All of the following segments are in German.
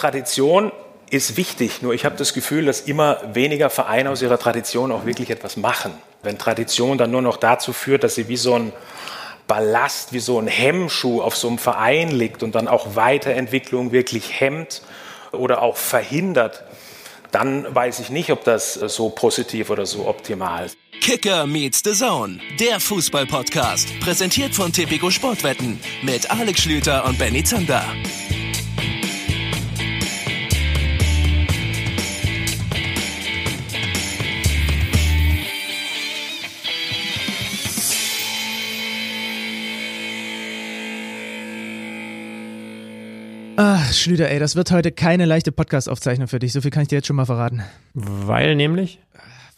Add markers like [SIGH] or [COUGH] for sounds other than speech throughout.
Tradition ist wichtig, nur ich habe das Gefühl, dass immer weniger Vereine aus ihrer Tradition auch wirklich etwas machen. Wenn Tradition dann nur noch dazu führt, dass sie wie so ein Ballast, wie so ein Hemmschuh auf so einem Verein liegt und dann auch Weiterentwicklung wirklich hemmt oder auch verhindert, dann weiß ich nicht, ob das so positiv oder so optimal ist. Kicker meets the Zone, der Fußball-Podcast, präsentiert von Tipico Sportwetten mit Alex Schlüter und Benny Zander. Ach, Schlüter, ey, das wird heute keine leichte Podcast-Aufzeichnung für dich. So viel kann ich dir jetzt schon mal verraten. Weil nämlich?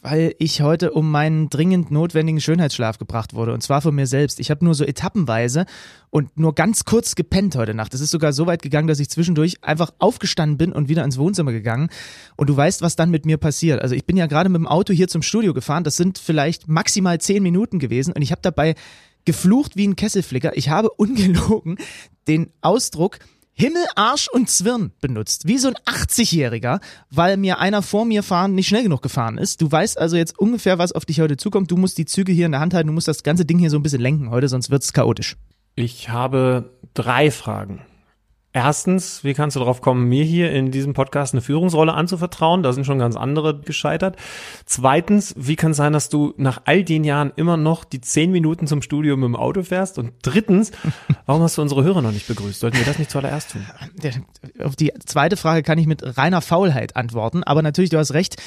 Weil ich heute um meinen dringend notwendigen Schönheitsschlaf gebracht wurde. Und zwar von mir selbst. Ich habe nur so etappenweise und nur ganz kurz gepennt heute Nacht. Es ist sogar so weit gegangen, dass ich zwischendurch einfach aufgestanden bin und wieder ins Wohnzimmer gegangen. Und du weißt, was dann mit mir passiert. Also ich bin ja gerade mit dem Auto hier zum Studio gefahren. Das sind vielleicht maximal zehn Minuten gewesen. Und ich habe dabei geflucht wie ein Kesselflicker. Ich habe [LAUGHS] ungelogen den Ausdruck Himmel, Arsch und Zwirn benutzt. Wie so ein 80-Jähriger, weil mir einer vor mir fahren nicht schnell genug gefahren ist. Du weißt also jetzt ungefähr, was auf dich heute zukommt. Du musst die Züge hier in der Hand halten, du musst das ganze Ding hier so ein bisschen lenken heute, sonst wird es chaotisch. Ich habe drei Fragen. Erstens, wie kannst du darauf kommen, mir hier in diesem Podcast eine Führungsrolle anzuvertrauen? Da sind schon ganz andere gescheitert. Zweitens, wie kann es sein, dass du nach all den Jahren immer noch die zehn Minuten zum Studio mit dem Auto fährst? Und drittens, [LAUGHS] warum hast du unsere Hörer noch nicht begrüßt? Sollten wir das nicht zuallererst tun? Auf die zweite Frage kann ich mit reiner Faulheit antworten. Aber natürlich, du hast recht.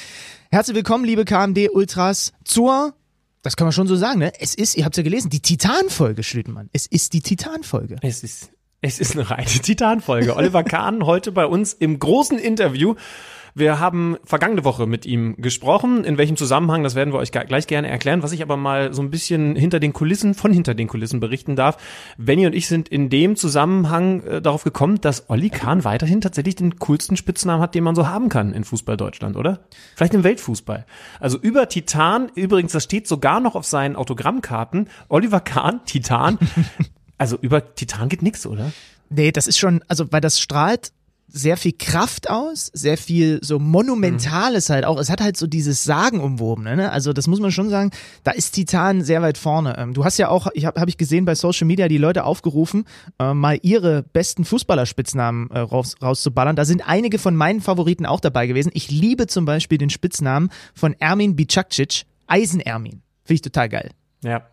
Herzlich willkommen, liebe KMD-Ultras, zur das kann man schon so sagen, ne? Es ist, ihr habt ja gelesen, die Titan-Folge, Schlütenmann. Es ist die Titan-Folge. Es ist es ist eine reine [LAUGHS] Titanfolge. Oliver Kahn heute bei uns im großen Interview. Wir haben vergangene Woche mit ihm gesprochen. In welchem Zusammenhang, das werden wir euch gleich gerne erklären. Was ich aber mal so ein bisschen hinter den Kulissen, von hinter den Kulissen berichten darf. Benny und ich sind in dem Zusammenhang äh, darauf gekommen, dass Olli Kahn weiterhin tatsächlich den coolsten Spitznamen hat, den man so haben kann in Fußball Deutschland, oder? Vielleicht im Weltfußball. Also über Titan, übrigens, das steht sogar noch auf seinen Autogrammkarten. Oliver Kahn, Titan. Also über Titan geht nix, oder? Nee, das ist schon, also weil das strahlt sehr viel Kraft aus, sehr viel so Monumentales mhm. halt auch. Es hat halt so dieses Sagenumwobene, ne? Also das muss man schon sagen, da ist Titan sehr weit vorne. Ähm, du hast ja auch, ich habe hab ich gesehen bei Social Media die Leute aufgerufen, äh, mal ihre besten Fußballerspitznamen äh, raus, rauszuballern. Da sind einige von meinen Favoriten auch dabei gewesen. Ich liebe zum Beispiel den Spitznamen von Ermin Bicakcic, Eisen-Ermin. Finde ich total geil. Ja,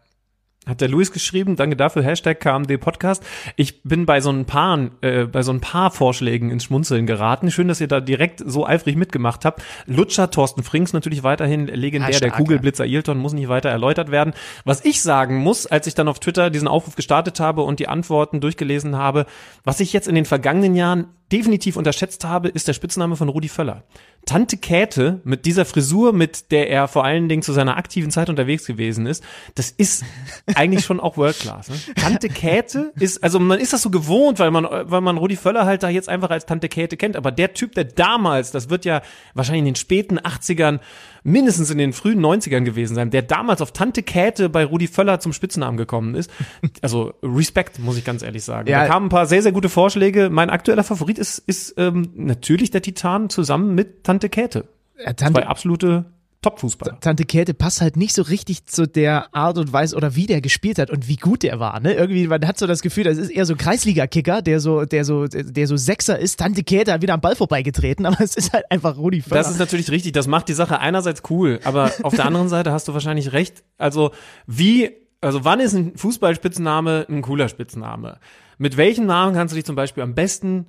hat der Luis geschrieben, danke dafür, Hashtag KMD Podcast. Ich bin bei so ein paar, äh, bei so ein paar Vorschlägen ins Schmunzeln geraten. Schön, dass ihr da direkt so eifrig mitgemacht habt. Lutscher, Thorsten Frings natürlich weiterhin legendär, Hashtag, der Kugelblitzer Ailton muss nicht weiter erläutert werden. Was ich sagen muss, als ich dann auf Twitter diesen Aufruf gestartet habe und die Antworten durchgelesen habe, was ich jetzt in den vergangenen Jahren definitiv unterschätzt habe, ist der Spitzname von Rudi Völler. Tante Käthe mit dieser Frisur, mit der er vor allen Dingen zu seiner aktiven Zeit unterwegs gewesen ist, das ist [LAUGHS] eigentlich schon auch World Class. Ne? Tante Käthe ist, also man ist das so gewohnt, weil man, weil man Rudi Völler halt da jetzt einfach als Tante Käthe kennt. Aber der Typ, der damals, das wird ja wahrscheinlich in den späten 80ern mindestens in den frühen 90ern gewesen sein, der damals auf Tante Käthe bei Rudi Völler zum Spitznamen gekommen ist. [LAUGHS] Also Respekt, muss ich ganz ehrlich sagen. Ja. Da kamen ein paar sehr, sehr gute Vorschläge. Mein aktueller Favorit ist, ist ähm, natürlich der Titan zusammen mit Tante Käthe. Ja, Tante, Zwei absolute Top-Fußballer. Tante Käthe passt halt nicht so richtig zu der Art und Weise oder wie der gespielt hat und wie gut der war. Ne? Irgendwie, man hat so das Gefühl, das ist eher so Kreisliga-Kicker, der so, der so, der so Sechser ist. Tante Käthe hat wieder am Ball vorbeigetreten, [LAUGHS] aber es ist halt einfach Rudi Völler. Das ist natürlich richtig. Das macht die Sache einerseits cool, aber auf der anderen Seite hast du wahrscheinlich recht. Also wie, also wann ist ein Fußballspitzname ein cooler Spitzname? Mit welchem Namen kannst du dich zum Beispiel am besten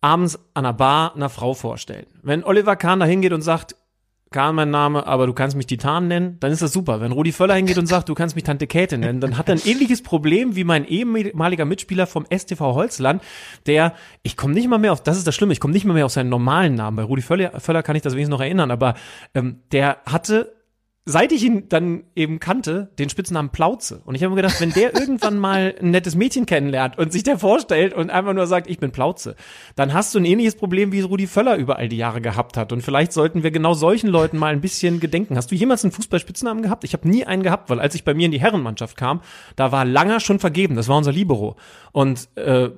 abends an einer Bar einer Frau vorstellen? Wenn Oliver Kahn da hingeht und sagt, Karl mein Name, aber du kannst mich Titan nennen, dann ist das super. Wenn Rudi Völler hingeht und sagt, du kannst mich Tante Käthe nennen, dann hat er ein ähnliches Problem wie mein ehemaliger Mitspieler vom STV Holzland, der, ich komme nicht mal mehr auf, das ist das Schlimme, ich komme nicht mal mehr auf seinen normalen Namen. Bei Rudi Völler, Völler kann ich das wenigstens noch erinnern, aber ähm, der hatte seit ich ihn dann eben kannte, den Spitznamen Plauze. Und ich habe mir gedacht, wenn der [LAUGHS] irgendwann mal ein nettes Mädchen kennenlernt und sich der vorstellt und einfach nur sagt, ich bin Plauze, dann hast du ein ähnliches Problem, wie Rudi Völler über all die Jahre gehabt hat. Und vielleicht sollten wir genau solchen Leuten mal ein bisschen gedenken. Hast du jemals einen Fußballspitznamen gehabt? Ich habe nie einen gehabt, weil als ich bei mir in die Herrenmannschaft kam, da war Langer schon vergeben. Das war unser Libero. Und äh, äh,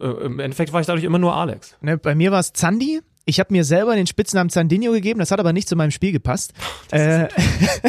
im Endeffekt war ich dadurch immer nur Alex. Ne, bei mir war es Zandi. Ich habe mir selber den Spitznamen Zandinho gegeben, das hat aber nicht zu meinem Spiel gepasst. [LAUGHS] Äh,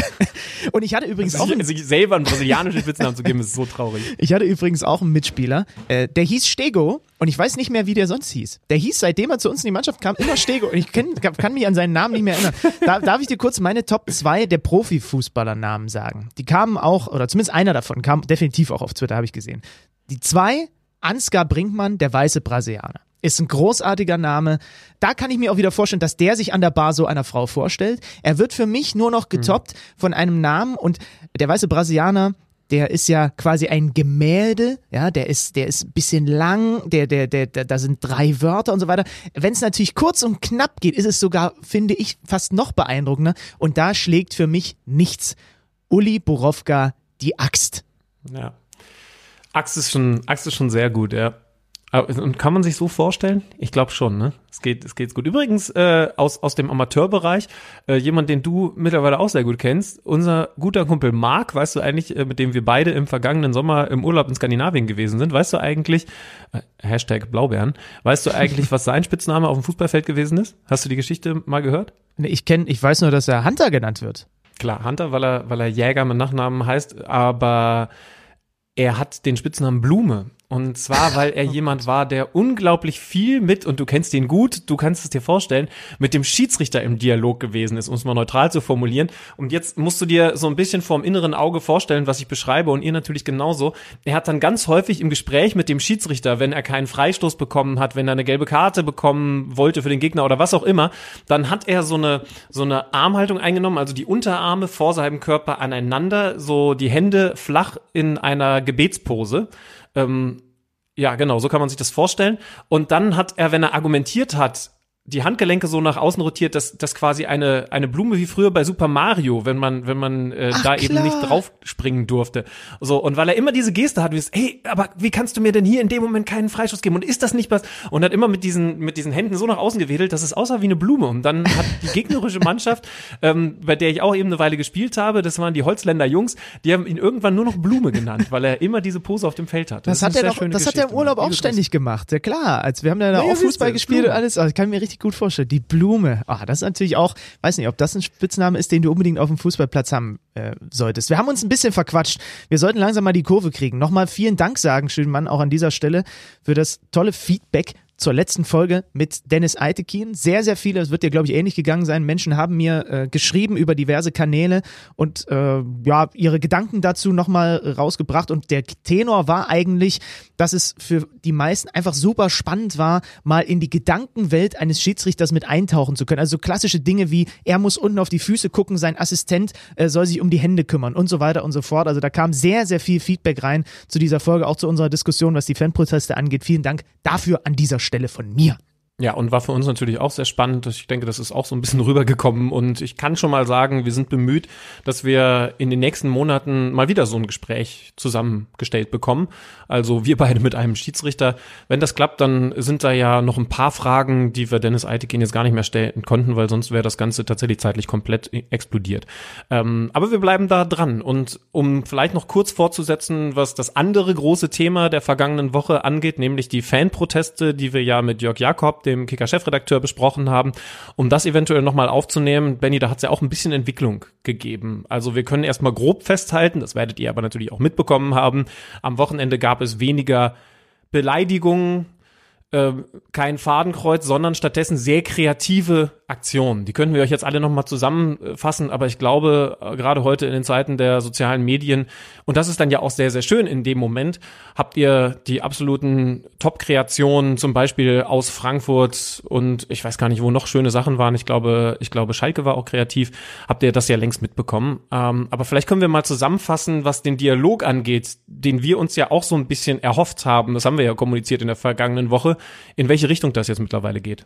[LAUGHS] und ich hatte übrigens auch einen, sich selber einen brasilianischen Spitznamen zu geben, ist so traurig. [LAUGHS] ich hatte übrigens auch einen Mitspieler, äh, der hieß Stego und ich weiß nicht mehr, wie der sonst hieß. Der hieß, seitdem er zu uns in die Mannschaft kam, immer Stego und ich kenn, kann mich an seinen Namen nicht mehr erinnern. Da, darf ich dir kurz meine Top 2 der Profifußballernamen sagen? Die kamen auch, oder zumindest einer davon kam definitiv auch auf Twitter, habe ich gesehen. Die zwei, Ansgar Brinkmann, der weiße Brasilianer. Ist ein großartiger Name. Da kann ich mir auch wieder vorstellen, dass der sich an der Bar so einer Frau vorstellt. Er wird für mich nur noch getoppt von einem Namen und der weiße Brasilianer, der ist ja quasi ein Gemälde, ja, der ist, der ist ein bisschen lang, der, der, der, der da sind drei Wörter und so weiter. Wenn es natürlich kurz und knapp geht, ist es sogar, finde ich, fast noch beeindruckender. Und da schlägt für mich nichts. Uli Borowka die Axt. Ja. Axt ist schon, Axt ist schon sehr gut, ja. Aber- Und kann man sich so vorstellen? Ich glaube schon, ne? Es geht, es geht gut. Übrigens, äh, aus, aus dem Amateurbereich, äh, jemand, den du mittlerweile auch sehr gut kennst, unser guter Kumpel Marc, weißt du eigentlich, äh, mit dem wir beide im vergangenen Sommer im Urlaub in Skandinavien gewesen sind, weißt du eigentlich, äh, Hashtag Blaubeeren, weißt du eigentlich, was sein Spitzname auf dem Fußballfeld gewesen ist? Hast du die Geschichte mal gehört? Nee, Ich kenne, ich weiß nur, dass er Hunter genannt wird. Klar, Hunter, weil er, weil er Jäger mit Nachnamen heißt, aber er hat den Spitznamen Blume. Und zwar, weil er [LAUGHS] jemand war, der unglaublich viel mit, und du kennst ihn gut, du kannst es dir vorstellen, mit dem Schiedsrichter im Dialog gewesen ist, um es mal neutral zu formulieren. Und jetzt musst du dir so ein bisschen vorm inneren Auge vorstellen, was ich beschreibe, und ihr natürlich genauso. Er hat dann ganz häufig im Gespräch mit dem Schiedsrichter, wenn er keinen Freistoß bekommen hat, wenn er eine gelbe Karte bekommen wollte für den Gegner oder was auch immer, dann hat er so eine, so eine Armhaltung eingenommen, also die Unterarme vor seinem Körper aneinander, so die Hände flach in einer Gebetspose. Ähm, ja, genau, so kann man sich das vorstellen. Und dann hat er, wenn er argumentiert hat, die Handgelenke so nach außen rotiert, dass das quasi eine eine Blume wie früher bei Super Mario, wenn man wenn man äh, Ach, da eben klar. nicht drauf springen durfte. So und weil er immer diese Geste hat, wie es, hey, aber wie kannst du mir denn hier in dem Moment keinen Freischuss geben und ist das nicht was? Und hat immer mit diesen mit diesen Händen so nach außen gewedelt, dass es aussah wie eine Blume. Und dann hat die gegnerische Mannschaft, [LAUGHS] ähm, bei der ich auch eben eine Weile gespielt habe, das waren die Holzländer Jungs, die haben ihn irgendwann nur noch Blume genannt, weil er immer diese Pose auf dem Feld hatte. Das, ist hat er doch, das hat er im Geschichte. Urlaub auch ständig gemacht. Ja klar, als wir haben da Ja, auch Fußball gespielt und alles. Also, ich kann mir richtig gut vorstellen. Die Blume. Ah, das ist natürlich auch, weiß nicht, ob das ein Spitzname ist, den du unbedingt auf dem Fußballplatz haben äh, solltest. Wir haben uns ein bisschen verquatscht. Wir sollten langsam mal die Kurve kriegen. Nochmal vielen Dank sagen, schönen Mann, auch an dieser Stelle für das tolle Feedback zur letzten Folge mit Dennis Eitekin. Sehr, sehr viele, es wird dir, glaube ich, ähnlich gegangen sein. Menschen haben mir äh, geschrieben über diverse Kanäle und äh, ja, ihre Gedanken dazu nochmal rausgebracht. Und der Tenor war eigentlich, dass es für die meisten einfach super spannend war, mal in die Gedankenwelt eines Schiedsrichters mit eintauchen zu können. Also so klassische Dinge wie, er muss unten auf die Füße gucken, sein Assistent äh, soll sich um die Hände kümmern und so weiter und so fort. Also da kam sehr, sehr viel Feedback rein zu dieser Folge, auch zu unserer Diskussion, was die Fanproteste angeht. Vielen Dank dafür an dieser Stelle von mir. Ja, und war für uns natürlich auch sehr spannend. Ich denke, das ist auch so ein bisschen [LAUGHS] rübergekommen. Und ich kann schon mal sagen, wir sind bemüht, dass wir in den nächsten Monaten mal wieder so ein Gespräch zusammengestellt bekommen. Also wir [LAUGHS] beide mit einem Schiedsrichter. Wenn das klappt, dann sind da ja noch ein paar Fragen, die wir Dennis Eitekin jetzt gar nicht mehr stellen konnten, weil sonst wäre das Ganze tatsächlich zeitlich komplett explodiert. Ähm, aber wir bleiben da dran. Und um vielleicht noch kurz fortzusetzen, was das andere große Thema der vergangenen Woche angeht, nämlich die Fanproteste, die wir ja mit Jörg Jakob, dem Kicker-Chefredakteur, besprochen haben, um das eventuell nochmal aufzunehmen. Benny, da hat es ja auch ein bisschen Entwicklung gegeben. Also wir können erstmal grob festhalten, das werdet ihr aber natürlich auch mitbekommen haben. Am Wochenende gab es weniger Beleidigungen, äh, kein Fadenkreuz, sondern stattdessen sehr kreative Aktionen. Die könnten wir euch jetzt alle nochmal zusammenfassen, aber ich glaube, äh, gerade heute in den Zeiten der sozialen Medien, und das ist dann ja auch sehr, sehr schön in dem Moment, habt ihr die absoluten Top-Kreationen, zum Beispiel aus Frankfurt und ich weiß gar nicht, wo noch schöne Sachen waren. Ich glaube, ich glaube, Schalke war auch kreativ. Habt ihr das ja längst mitbekommen. Ähm, aber vielleicht können wir mal zusammenfassen, was den Dialog angeht, den wir uns ja auch so ein bisschen erhofft haben. Das haben wir ja kommuniziert in der vergangenen Woche, in welche Richtung das jetzt mittlerweile geht.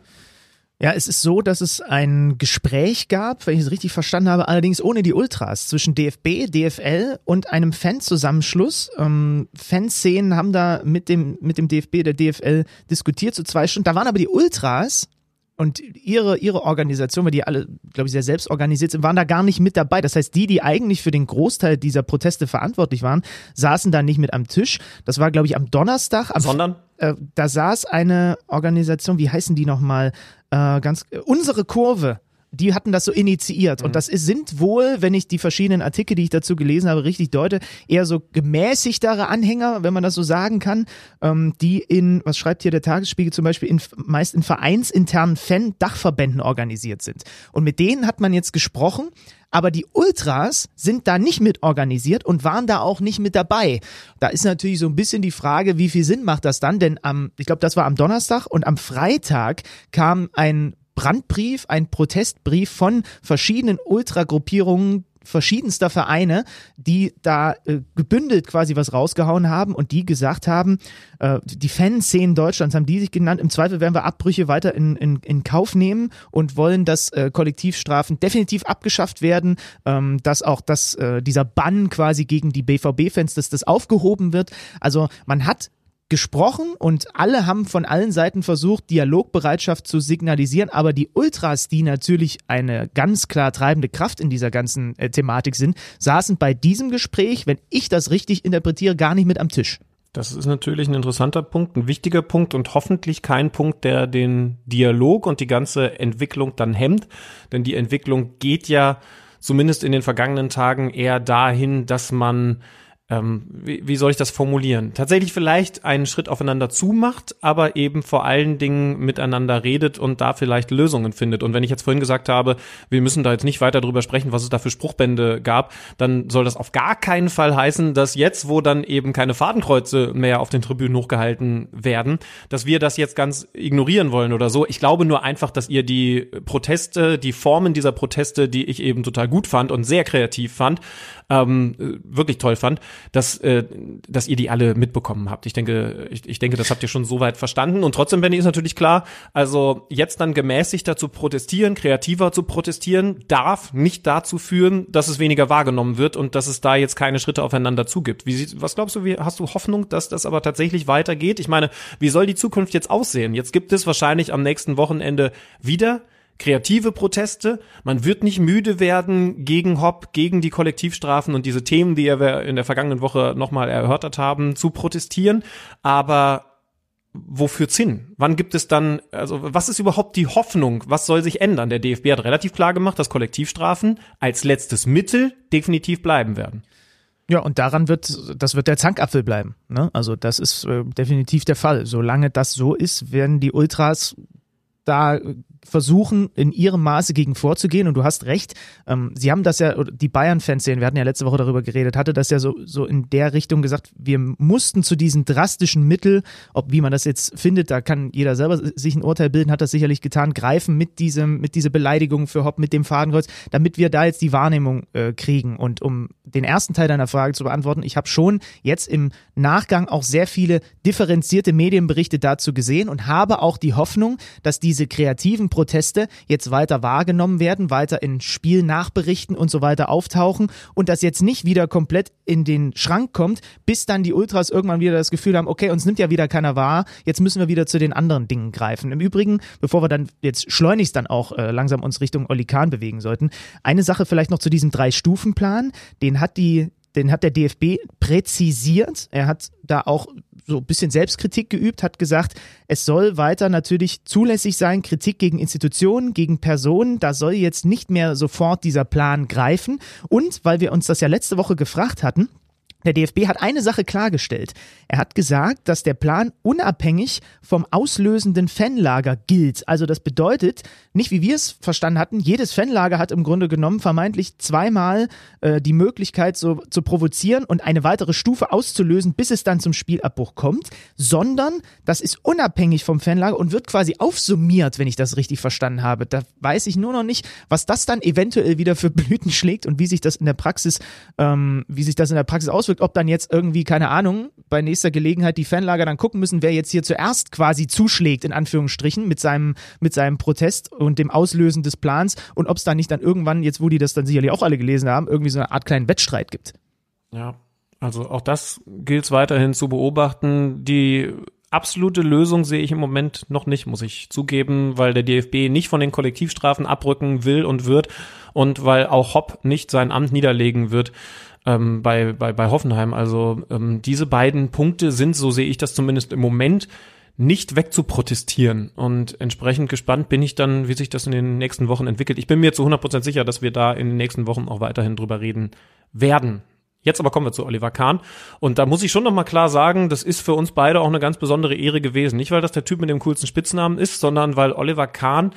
Ja, es ist so, dass es ein Gespräch gab, wenn ich es richtig verstanden habe, allerdings ohne die Ultras, zwischen DFB, DFL und einem Fanzusammenschluss. Ähm, Fanszenen haben da mit dem, mit dem DFB, der DFL diskutiert, so zwei Stunden. Da waren aber die Ultras und ihre, ihre Organisation, weil die alle, glaube ich, sehr selbst organisiert sind, waren da gar nicht mit dabei. Das heißt, die, die eigentlich für den Großteil dieser Proteste verantwortlich waren, saßen da nicht mit am Tisch. Das war, glaube ich, am Donnerstag. Am Sondern? Äh, da saß eine Organisation, wie heißen die nochmal? Äh, ganz, äh, unsere Kurve die hatten das so initiiert. Mhm. Und das ist, sind wohl, wenn ich die verschiedenen Artikel, die ich dazu gelesen habe, richtig deute, eher so gemäßigtere Anhänger, wenn man das so sagen kann, ähm, die in, was schreibt hier der Tagesspiegel zum Beispiel, in, meist in vereinsinternen Fan-Dachverbänden organisiert sind. Und mit denen hat man jetzt gesprochen. Aber die Ultras sind da nicht mit organisiert und waren da auch nicht mit dabei. Da ist natürlich so ein bisschen die Frage, wie viel Sinn macht das dann? Denn am, ich glaube, das war am Donnerstag und am Freitag kam ein Brandbrief, ein Protestbrief von verschiedenen Ultragruppierungen verschiedenster Vereine, die da äh, gebündelt quasi was rausgehauen haben und die gesagt haben, äh, die Fanszenen Deutschlands haben die sich genannt, im Zweifel werden wir Abbrüche weiter in, in, in Kauf nehmen und wollen, dass äh, Kollektivstrafen definitiv abgeschafft werden, ähm, dass auch das, äh, dieser Bann quasi gegen die BVB-Fans, dass das aufgehoben wird. Also man hat gesprochen und alle haben von allen Seiten versucht, Dialogbereitschaft zu signalisieren, aber die Ultras, die natürlich eine ganz klar treibende Kraft in dieser ganzen äh, Thematik sind, saßen bei diesem Gespräch, wenn ich das richtig interpretiere, gar nicht mit am Tisch. Das ist natürlich ein interessanter Punkt, ein wichtiger Punkt und hoffentlich kein Punkt, der den Dialog und die ganze Entwicklung dann hemmt, denn die Entwicklung geht ja zumindest in den vergangenen Tagen eher dahin, dass man ähm, wie, wie soll ich das formulieren? Tatsächlich vielleicht einen Schritt aufeinander zumacht, aber eben vor allen Dingen miteinander redet und da vielleicht Lösungen findet. Und wenn ich jetzt vorhin gesagt habe, wir müssen da jetzt nicht weiter drüber sprechen, was es da für Spruchbände gab, dann soll das auf gar keinen Fall heißen, dass jetzt, wo dann eben keine Fadenkreuze mehr auf den Tribünen hochgehalten werden, dass wir das jetzt ganz ignorieren wollen oder so. Ich glaube nur einfach, dass ihr die Proteste, die Formen dieser Proteste, die ich eben total gut fand und sehr kreativ fand, ähm, wirklich toll fand, dass, äh, dass ihr die alle mitbekommen habt. Ich denke, ich, ich denke, das habt ihr schon soweit verstanden. Und trotzdem, Benny, ist natürlich klar, also jetzt dann gemäßigter zu protestieren, kreativer zu protestieren, darf nicht dazu führen, dass es weniger wahrgenommen wird und dass es da jetzt keine Schritte aufeinander zugibt. Wie, was glaubst du, wie, hast du Hoffnung, dass das aber tatsächlich weitergeht? Ich meine, wie soll die Zukunft jetzt aussehen? Jetzt gibt es wahrscheinlich am nächsten Wochenende wieder kreative Proteste. Man wird nicht müde werden, gegen Hopp, gegen die Kollektivstrafen und diese Themen, die wir in der vergangenen Woche nochmal erörtert haben, zu protestieren. Aber wo führt's hin? Wann gibt es dann, also was ist überhaupt die Hoffnung? Was soll sich ändern? Der DFB hat relativ klar gemacht, dass Kollektivstrafen als letztes Mittel definitiv bleiben werden. Ja, und daran wird, das wird der Zankapfel bleiben. Ne? Also das ist äh, definitiv der Fall. Solange das so ist, werden die Ultras da versuchen, in ihrem Maße gegen vorzugehen. Und du hast recht, ähm, sie haben das ja, die Bayern-Fans sehen, wir hatten ja letzte Woche darüber geredet, hatte das ja so, so in der Richtung gesagt, wir mussten zu diesen drastischen Mittel, ob wie man das jetzt findet, da kann jeder selber sich ein Urteil bilden, hat das sicherlich getan, greifen mit diesem, mit dieser Beleidigung für Hopp, mit dem Fadenkreuz, damit wir da jetzt die Wahrnehmung äh, kriegen. Und um den ersten Teil deiner Frage zu beantworten, ich habe schon jetzt im Nachgang auch sehr viele differenzierte Medienberichte dazu gesehen und habe auch die Hoffnung, dass diese kreativen Proteste jetzt weiter wahrgenommen werden, weiter in Spielnachberichten und so weiter auftauchen und das jetzt nicht wieder komplett in den Schrank kommt, bis dann die Ultras irgendwann wieder das Gefühl haben, okay, uns nimmt ja wieder keiner wahr, jetzt müssen wir wieder zu den anderen Dingen greifen. Im Übrigen, bevor wir dann jetzt schleunigst dann auch äh, langsam uns Richtung Oli Kahn bewegen sollten, eine Sache vielleicht noch zu diesem Drei-Stufen-Plan, den hat die den hat der DFB präzisiert. Er hat da auch so ein bisschen Selbstkritik geübt, hat gesagt, es soll weiter natürlich zulässig sein, Kritik gegen Institutionen, gegen Personen, da soll jetzt nicht mehr sofort dieser Plan greifen. Und weil wir uns das ja letzte Woche gefragt hatten, der DFB hat eine Sache klargestellt. Er hat gesagt, dass der Plan unabhängig vom auslösenden Fanlager gilt. Also das bedeutet, nicht wie wir es verstanden hatten, jedes Fanlager hat im Grunde genommen vermeintlich zweimal äh, die Möglichkeit so zu provozieren und eine weitere Stufe auszulösen, bis es dann zum Spielabbruch kommt, sondern das ist unabhängig vom Fanlager und wird quasi aufsummiert, wenn ich das richtig verstanden habe. Da weiß ich nur noch nicht, was das dann eventuell wieder für Blüten schlägt und wie sich das in der Praxis, ähm, wie sich das in der Praxis auswirkt auswirkt, ob dann jetzt irgendwie, keine Ahnung, bei nächster Gelegenheit die Fanlager dann gucken müssen, wer jetzt hier zuerst quasi zuschlägt, in Anführungsstrichen, mit seinem, mit seinem Protest und dem Auslösen des Plans und ob es dann nicht dann irgendwann, jetzt wo die das dann sicherlich auch alle gelesen haben, irgendwie so eine Art kleinen Wettstreit gibt. Ja, also auch das gilt es weiterhin zu beobachten. Die absolute Lösung sehe ich im Moment noch nicht, muss ich zugeben, weil der DFB nicht von den Kollektivstrafen abrücken will und wird und weil auch Hopp nicht sein Amt niederlegen wird ähm, bei, bei, bei Hoffenheim. Also ähm, diese beiden Punkte sind, so sehe ich das zumindest im Moment, nicht wegzuprotestieren. Und entsprechend gespannt bin ich dann, wie sich das in den nächsten Wochen entwickelt. Ich bin mir zu 100% sicher, dass wir da in den nächsten Wochen auch weiterhin drüber reden werden. Jetzt aber kommen wir zu Oliver Kahn. Und da muss ich schon nochmal klar sagen, das ist für uns beide auch eine ganz besondere Ehre gewesen. Nicht, weil das der Typ mit dem coolsten Spitznamen ist, sondern weil Oliver Kahn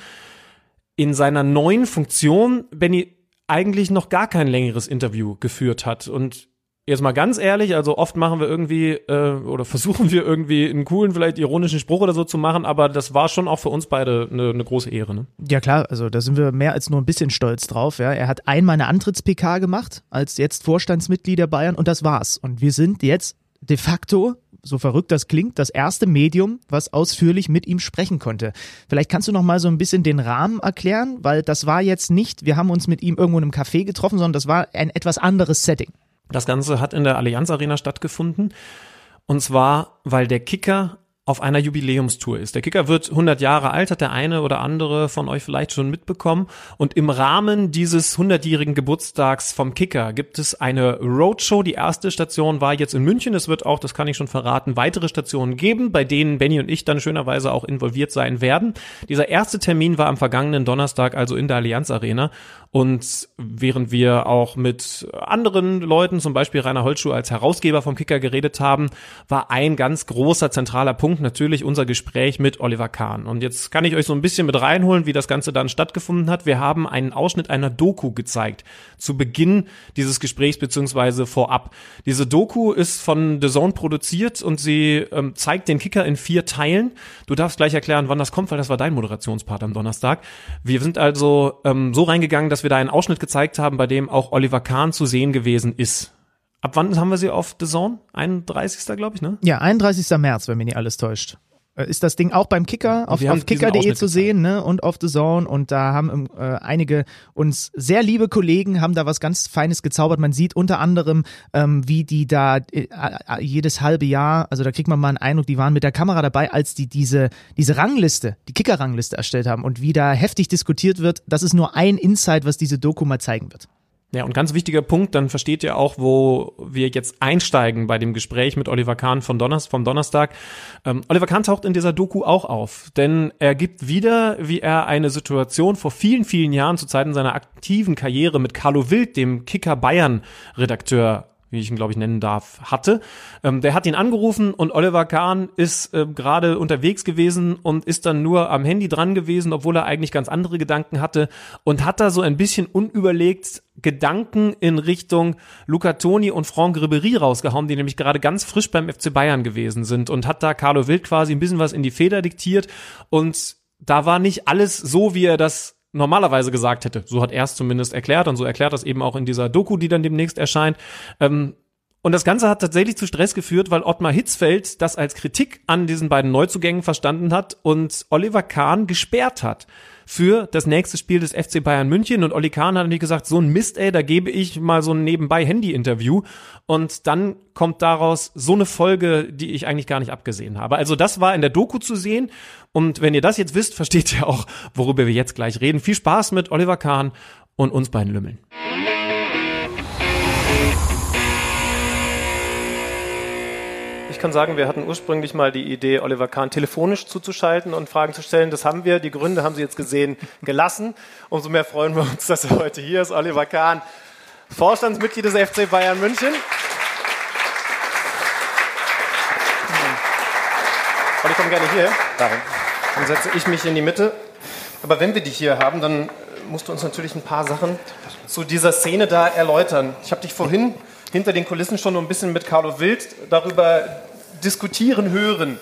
in seiner neuen Funktion, Benny, eigentlich noch gar kein längeres Interview geführt hat. Und jetzt mal ganz ehrlich, also oft machen wir irgendwie äh, oder [LAUGHS] versuchen wir irgendwie einen coolen, vielleicht ironischen Spruch oder so zu machen, aber das war schon auch für uns beide eine, eine große Ehre. Ne? Ja klar, also da sind wir mehr als nur ein bisschen stolz drauf. Ja. Er hat einmal eine Antritts-PK gemacht als jetzt Vorstandsmitglied der Bayern und das war's. Und wir sind jetzt de facto so verrückt das klingt, das erste Medium, was ausführlich mit ihm sprechen konnte. Vielleicht kannst du noch mal so ein bisschen den Rahmen erklären, weil das war jetzt nicht, wir haben uns mit ihm irgendwo in einem Café getroffen, sondern das war ein etwas anderes Setting. Das Ganze hat in der Allianz Arena stattgefunden. Und zwar, weil der Kicker auf einer Jubiläumstour ist. Der Kicker wird 100 Jahre alt, hat der eine oder andere von euch vielleicht schon mitbekommen. Und im Rahmen dieses 100-jährigen Geburtstags vom Kicker gibt es eine Roadshow. Die erste Station war jetzt in München. Es wird auch, das kann ich schon verraten, weitere Stationen geben, bei denen Benny und ich dann schönerweise auch involviert sein werden. Dieser erste Termin war am vergangenen Donnerstag, also in der Allianz Arena. Und während wir auch mit anderen Leuten, zum Beispiel Rainer Holtschuh als Herausgeber vom Kicker geredet haben, war ein ganz großer zentraler Punkt natürlich unser Gespräch mit Oliver Kahn. Und jetzt kann ich euch so ein bisschen mit reinholen, wie das Ganze dann stattgefunden hat. Wir haben einen Ausschnitt einer Doku gezeigt zu Beginn dieses Gesprächs beziehungsweise vorab. Diese Doku ist von The Zone produziert und sie ähm, zeigt den Kicker in vier Teilen. Du darfst gleich erklären, wann das kommt, weil das war dein Moderationspart am Donnerstag. Wir sind also ähm, so reingegangen, dass wir da einen Ausschnitt gezeigt haben, bei dem auch Oliver Kahn zu sehen gewesen ist. Ab wann haben wir sie auf The Zone? 31. glaube ich, ne? Ja, 31. März, wenn mich nicht alles täuscht. Äh, ist das Ding auch beim Kicker auf, auf kicker.de zu sehen ne? und auf The Zone und da haben äh, einige uns sehr liebe Kollegen haben da was ganz Feines gezaubert. Man sieht unter anderem, ähm, wie die da äh, äh, jedes halbe Jahr, also da kriegt man mal einen Eindruck, die waren mit der Kamera dabei, als die diese, diese Rangliste, die Kicker-Rangliste erstellt haben und wie da heftig diskutiert wird. Das ist nur ein Insight, was diese Doku mal zeigen wird. Ja, und ganz wichtiger Punkt, dann versteht ihr auch, wo wir jetzt einsteigen bei dem Gespräch mit Oliver Kahn von Donners, vom Donnerstag. Ähm, Oliver Kahn taucht in dieser Doku auch auf, denn er gibt wieder, wie er eine Situation vor vielen, vielen Jahren zu Zeiten seiner aktiven Karriere mit Carlo Wild, dem Kicker Bayern Redakteur, wie ich ihn glaube ich nennen darf, hatte. Ähm, der hat ihn angerufen und Oliver Kahn ist äh, gerade unterwegs gewesen und ist dann nur am Handy dran gewesen, obwohl er eigentlich ganz andere Gedanken hatte und hat da so ein bisschen unüberlegt Gedanken in Richtung Luca Toni und Franck Ribéry rausgehauen, die nämlich gerade ganz frisch beim FC Bayern gewesen sind und hat da Carlo Wild quasi ein bisschen was in die Feder diktiert und da war nicht alles so, wie er das normalerweise gesagt hätte. So hat er es zumindest erklärt und so erklärt das eben auch in dieser Doku, die dann demnächst erscheint. Ähm, und das Ganze hat tatsächlich zu Stress geführt, weil Ottmar Hitzfeld das als Kritik an diesen beiden Neuzugängen verstanden hat und Oliver Kahn gesperrt hat für das nächste Spiel des FC Bayern München. Und Olli Kahn hat nämlich gesagt, so ein Mist, ey, da gebe ich mal so ein nebenbei Handy-Interview. Und dann kommt daraus so eine Folge, die ich eigentlich gar nicht abgesehen habe. Also das war in der Doku zu sehen. Und wenn ihr das jetzt wisst, versteht ihr auch, worüber wir jetzt gleich reden. Viel Spaß mit Oliver Kahn und uns beiden Lümmeln. Kann sagen, wir hatten ursprünglich mal die Idee, Oliver Kahn telefonisch zuzuschalten und Fragen zu stellen. Das haben wir. Die Gründe haben Sie jetzt gesehen, [LAUGHS] gelassen. Umso mehr freuen wir uns, dass er heute hier ist. Oliver Kahn, Vorstandsmitglied des FC Bayern München. Olli, komm gerne hier. Dann setze ich mich in die Mitte. Aber wenn wir dich hier haben, dann musst du uns natürlich ein paar Sachen zu dieser Szene da erläutern. Ich habe dich vorhin hinter den Kulissen schon ein bisschen mit Carlo Wild darüber diskutieren hören.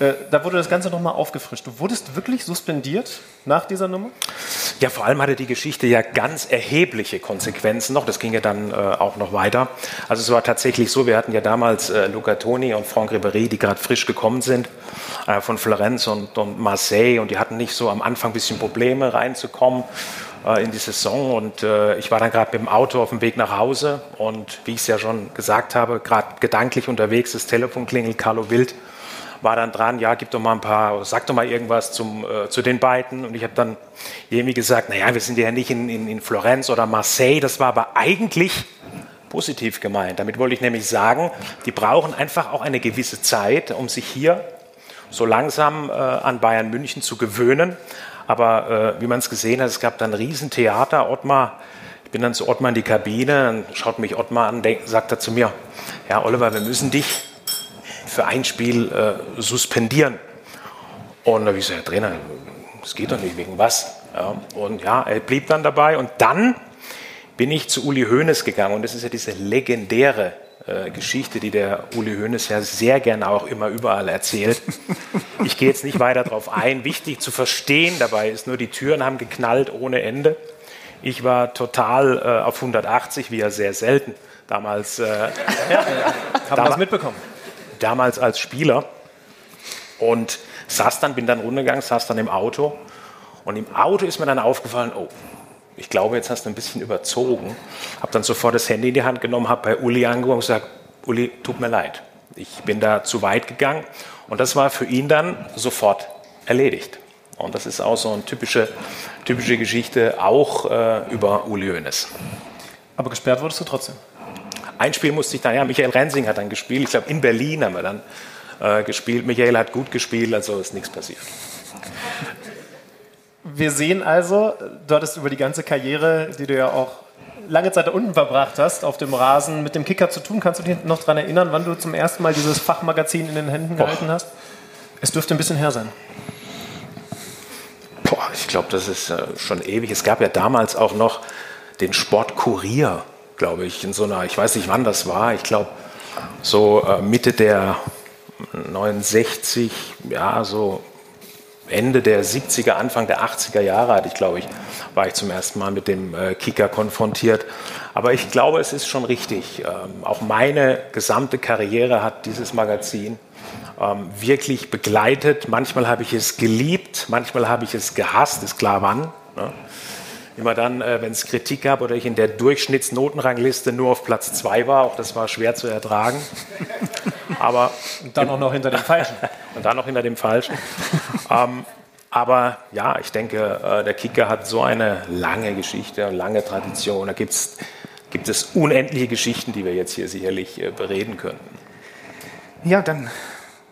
Äh, da wurde das Ganze nochmal aufgefrischt. Du wurdest wirklich suspendiert nach dieser Nummer? Ja, vor allem hatte die Geschichte ja ganz erhebliche Konsequenzen noch. Das ging ja dann äh, auch noch weiter. Also es war tatsächlich so, wir hatten ja damals äh, Luca Toni und Franck Ribéry, die gerade frisch gekommen sind äh, von Florenz und, und Marseille und die hatten nicht so am Anfang ein bisschen Probleme reinzukommen äh, in die Saison und äh, ich war dann gerade mit dem Auto auf dem Weg nach Hause und wie ich es ja schon gesagt habe, gerade gedanklich unterwegs, das Telefon klingelt, Carlo Wild war dann dran, ja, gib doch mal ein paar, sag doch mal irgendwas zum, äh, zu den beiden. Und ich habe dann irgendwie gesagt, naja, wir sind ja nicht in, in, in Florenz oder Marseille. Das war aber eigentlich positiv gemeint. Damit wollte ich nämlich sagen, die brauchen einfach auch eine gewisse Zeit, um sich hier so langsam äh, an Bayern München zu gewöhnen. Aber äh, wie man es gesehen hat, es gab dann ein Riesentheater. Ottmar, ich bin dann zu Ottmar in die Kabine, dann schaut mich Ottmar an, denk, sagt er zu mir, ja Oliver, wir müssen dich für ein Spiel äh, suspendieren. Und da habe ich gesagt, Herr Trainer, das geht doch nicht, wegen was? Ja, und ja, er blieb dann dabei. Und dann bin ich zu Uli Hoeneß gegangen. Und das ist ja diese legendäre äh, Geschichte, die der Uli Hoeneß ja sehr gerne auch immer überall erzählt. Ich gehe jetzt nicht weiter darauf ein. Wichtig zu verstehen dabei ist nur, die Türen haben geknallt ohne Ende. Ich war total äh, auf 180, wie ja sehr selten damals. Äh, [LAUGHS] ja, haben wir mitbekommen. Damals als Spieler. Und saß dann, bin dann runtergegangen, saß dann im Auto. Und im Auto ist mir dann aufgefallen, oh, ich glaube, jetzt hast du ein bisschen überzogen. Habe dann sofort das Handy in die Hand genommen, habe bei Uli angerufen und gesagt, Uli, tut mir leid. Ich bin da zu weit gegangen. Und das war für ihn dann sofort erledigt. Und das ist auch so eine typische, typische Geschichte, auch äh, über Uli Hoeneß. Aber gesperrt wurdest du trotzdem? Ein Spiel musste ich dann, ja, Michael Rensing hat dann gespielt. Ich glaube, in Berlin haben wir dann äh, gespielt. Michael hat gut gespielt, also ist nichts passiert. Wir sehen also, du hattest über die ganze Karriere, die du ja auch lange Zeit da unten verbracht hast, auf dem Rasen mit dem Kicker zu tun. Kannst du dich noch daran erinnern, wann du zum ersten Mal dieses Fachmagazin in den Händen gehalten hast? Es dürfte ein bisschen her sein. Boah, ich glaube, das ist äh, schon ewig. Es gab ja damals auch noch den Sportkurier, glaube ich, in so einer, ich weiß nicht wann das war, ich glaube so äh, Mitte der 69, ja, so Ende der 70er, Anfang der 80er Jahre hatte ich, glaube ich, war ich zum ersten Mal mit dem äh, Kicker konfrontiert. Aber ich glaube, es ist schon richtig. Ähm, auch meine gesamte Karriere hat dieses Magazin ähm, wirklich begleitet. Manchmal habe ich es geliebt, manchmal habe ich es gehasst, ist klar wann. Ne? Immer dann, äh, wenn es Kritik gab oder ich in der Durchschnittsnotenrangliste nur auf Platz zwei war, auch das war schwer zu ertragen. [LAUGHS] Aber und dann auch noch hinter dem Falschen. [LAUGHS] Und dann noch hinter dem Falschen. Ähm, aber ja, ich denke, äh, der Kicker hat so eine lange Geschichte, eine lange Tradition. Da gibt's, gibt es unendliche Geschichten, die wir jetzt hier sicherlich äh, bereden könnten. Ja, dann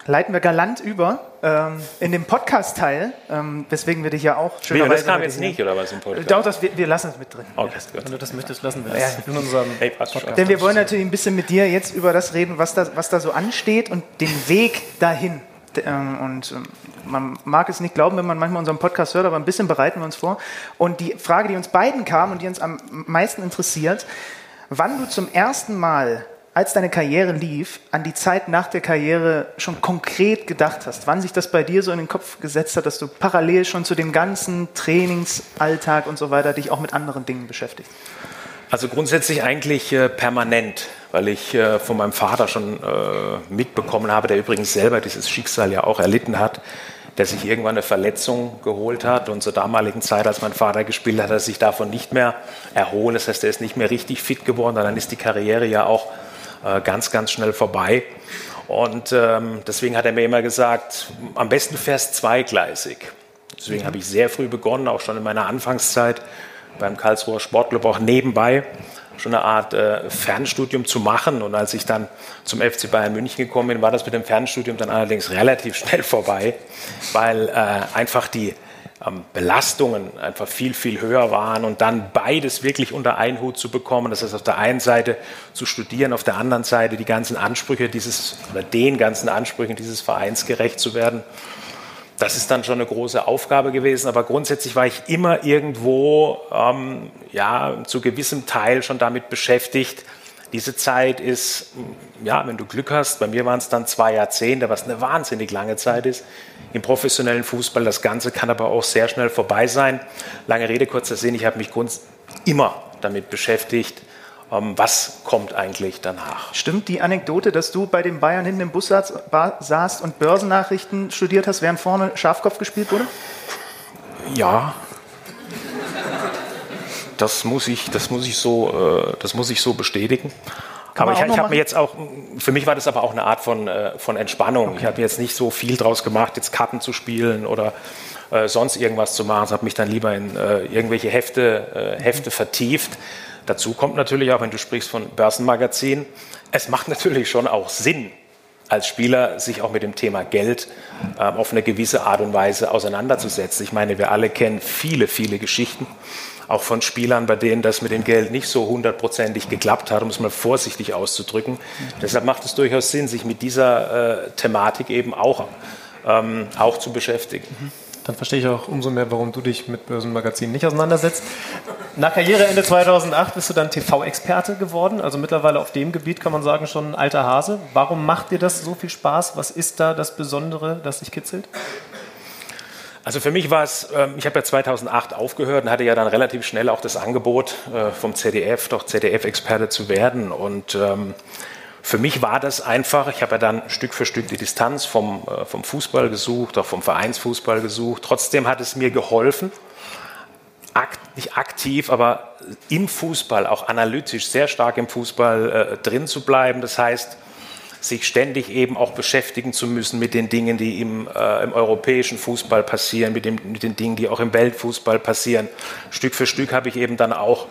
leiten wir galant über ähm, in dem Podcast-Teil, ähm, weswegen wir dich ja auch schön. Das kam jetzt nicht, oder was im Podcast? Doch, das, wir, wir lassen es mit drin. Okay, ja. Wenn du das möchtest, lassen wir das ja. in unserem hey, Podcast. Denn wir wollen natürlich ein bisschen mit dir jetzt über das reden, was da, was da so ansteht und den Weg dahin. Ähm, und ähm, man mag es nicht glauben, wenn man manchmal unseren Podcast hört, aber ein bisschen bereiten wir uns vor. Und die Frage, die uns beiden kam und die uns am meisten interessiert, wann du zum ersten Mal als deine Karriere lief, an die Zeit nach der Karriere schon konkret gedacht hast? Wann sich das bei dir so in den Kopf gesetzt hat, dass du parallel schon zu dem ganzen Trainingsalltag und so weiter dich auch mit anderen Dingen beschäftigst? Also grundsätzlich eigentlich äh, permanent, weil ich äh, von meinem Vater schon äh, mitbekommen habe, der übrigens selber dieses Schicksal ja auch erlitten hat, der sich irgendwann eine Verletzung geholt hat und zur damaligen Zeit, als mein Vater gespielt hat, hat er sich davon nicht mehr erholt. Das heißt, er ist nicht mehr richtig fit geworden, dann ist die Karriere ja auch äh, ganz, ganz schnell vorbei. Und ähm, deswegen hat er mir immer gesagt, am besten fährst zweigleisig. Deswegen mhm. habe ich sehr früh begonnen, auch schon in meiner Anfangszeit beim Karlsruher Sportclub, auch nebenbei schon eine Art äh, Fernstudium zu machen. Und als ich dann zum FC Bayern München gekommen bin, war das mit dem Fernstudium dann allerdings relativ [LAUGHS] schnell vorbei, weil äh, einfach die ähm, Belastungen einfach viel, viel höher waren und dann beides wirklich unter einen Hut zu bekommen. Das heißt, auf der einen Seite zu studieren, auf der anderen Seite die ganzen Ansprüche dieses oder den ganzen Ansprüchen dieses Vereins gerecht zu werden. Das ist dann schon eine große Aufgabe gewesen, aber grundsätzlich war ich immer irgendwo ähm, ja, zu gewissem Teil schon damit beschäftigt, diese Zeit ist, ja, wenn du Glück hast, bei mir waren es dann zwei Jahrzehnte, was eine wahnsinnig lange Zeit ist im professionellen Fußball. Das Ganze kann aber auch sehr schnell vorbei sein. Lange Rede, kurzer Sinn, ich habe mich immer damit beschäftigt, was kommt eigentlich danach. Stimmt die Anekdote, dass du bei den Bayern hinten im Bus saßt und Börsennachrichten studiert hast, während vorne Schafkopf gespielt wurde? Ja, das muss ich, das muss ich, so, äh, das muss ich so bestätigen. aber ich, ich habe mir jetzt auch, für mich war das aber auch eine Art von, äh, von Entspannung. Okay. Ich habe jetzt nicht so viel draus gemacht, jetzt Karten zu spielen oder äh, sonst irgendwas zu machen. Ich habe mich dann lieber in äh, irgendwelche Hefte, äh, Hefte vertieft. Dazu kommt natürlich auch, wenn du sprichst von Börsenmagazin, es macht natürlich schon auch Sinn, als Spieler sich auch mit dem Thema Geld äh, auf eine gewisse Art und Weise auseinanderzusetzen. Ich meine, wir alle kennen viele, viele Geschichten, auch von Spielern, bei denen das mit dem Geld nicht so hundertprozentig geklappt hat, um es mal vorsichtig auszudrücken. Mhm. Deshalb macht es durchaus Sinn, sich mit dieser äh, Thematik eben auch, ähm, auch zu beschäftigen. Mhm. Dann verstehe ich auch umso mehr, warum du dich mit Börsenmagazinen nicht auseinandersetzt. Nach Karriereende 2008 bist du dann TV-Experte geworden, also mittlerweile auf dem Gebiet kann man sagen schon ein alter Hase. Warum macht dir das so viel Spaß? Was ist da das Besondere, das dich kitzelt? Also für mich war es, ähm, ich habe ja 2008 aufgehört und hatte ja dann relativ schnell auch das Angebot äh, vom ZDF, doch ZDF-Experte zu werden. Und ähm, für mich war das einfach, ich habe ja dann Stück für Stück die Distanz vom, äh, vom Fußball gesucht, auch vom Vereinsfußball gesucht. Trotzdem hat es mir geholfen, akt, nicht aktiv, aber im Fußball, auch analytisch, sehr stark im Fußball äh, drin zu bleiben. Das heißt, sich ständig eben auch beschäftigen zu müssen mit den Dingen, die im, äh, im europäischen Fußball passieren, mit, dem, mit den Dingen, die auch im Weltfußball passieren. Stück für Stück habe ich eben dann auch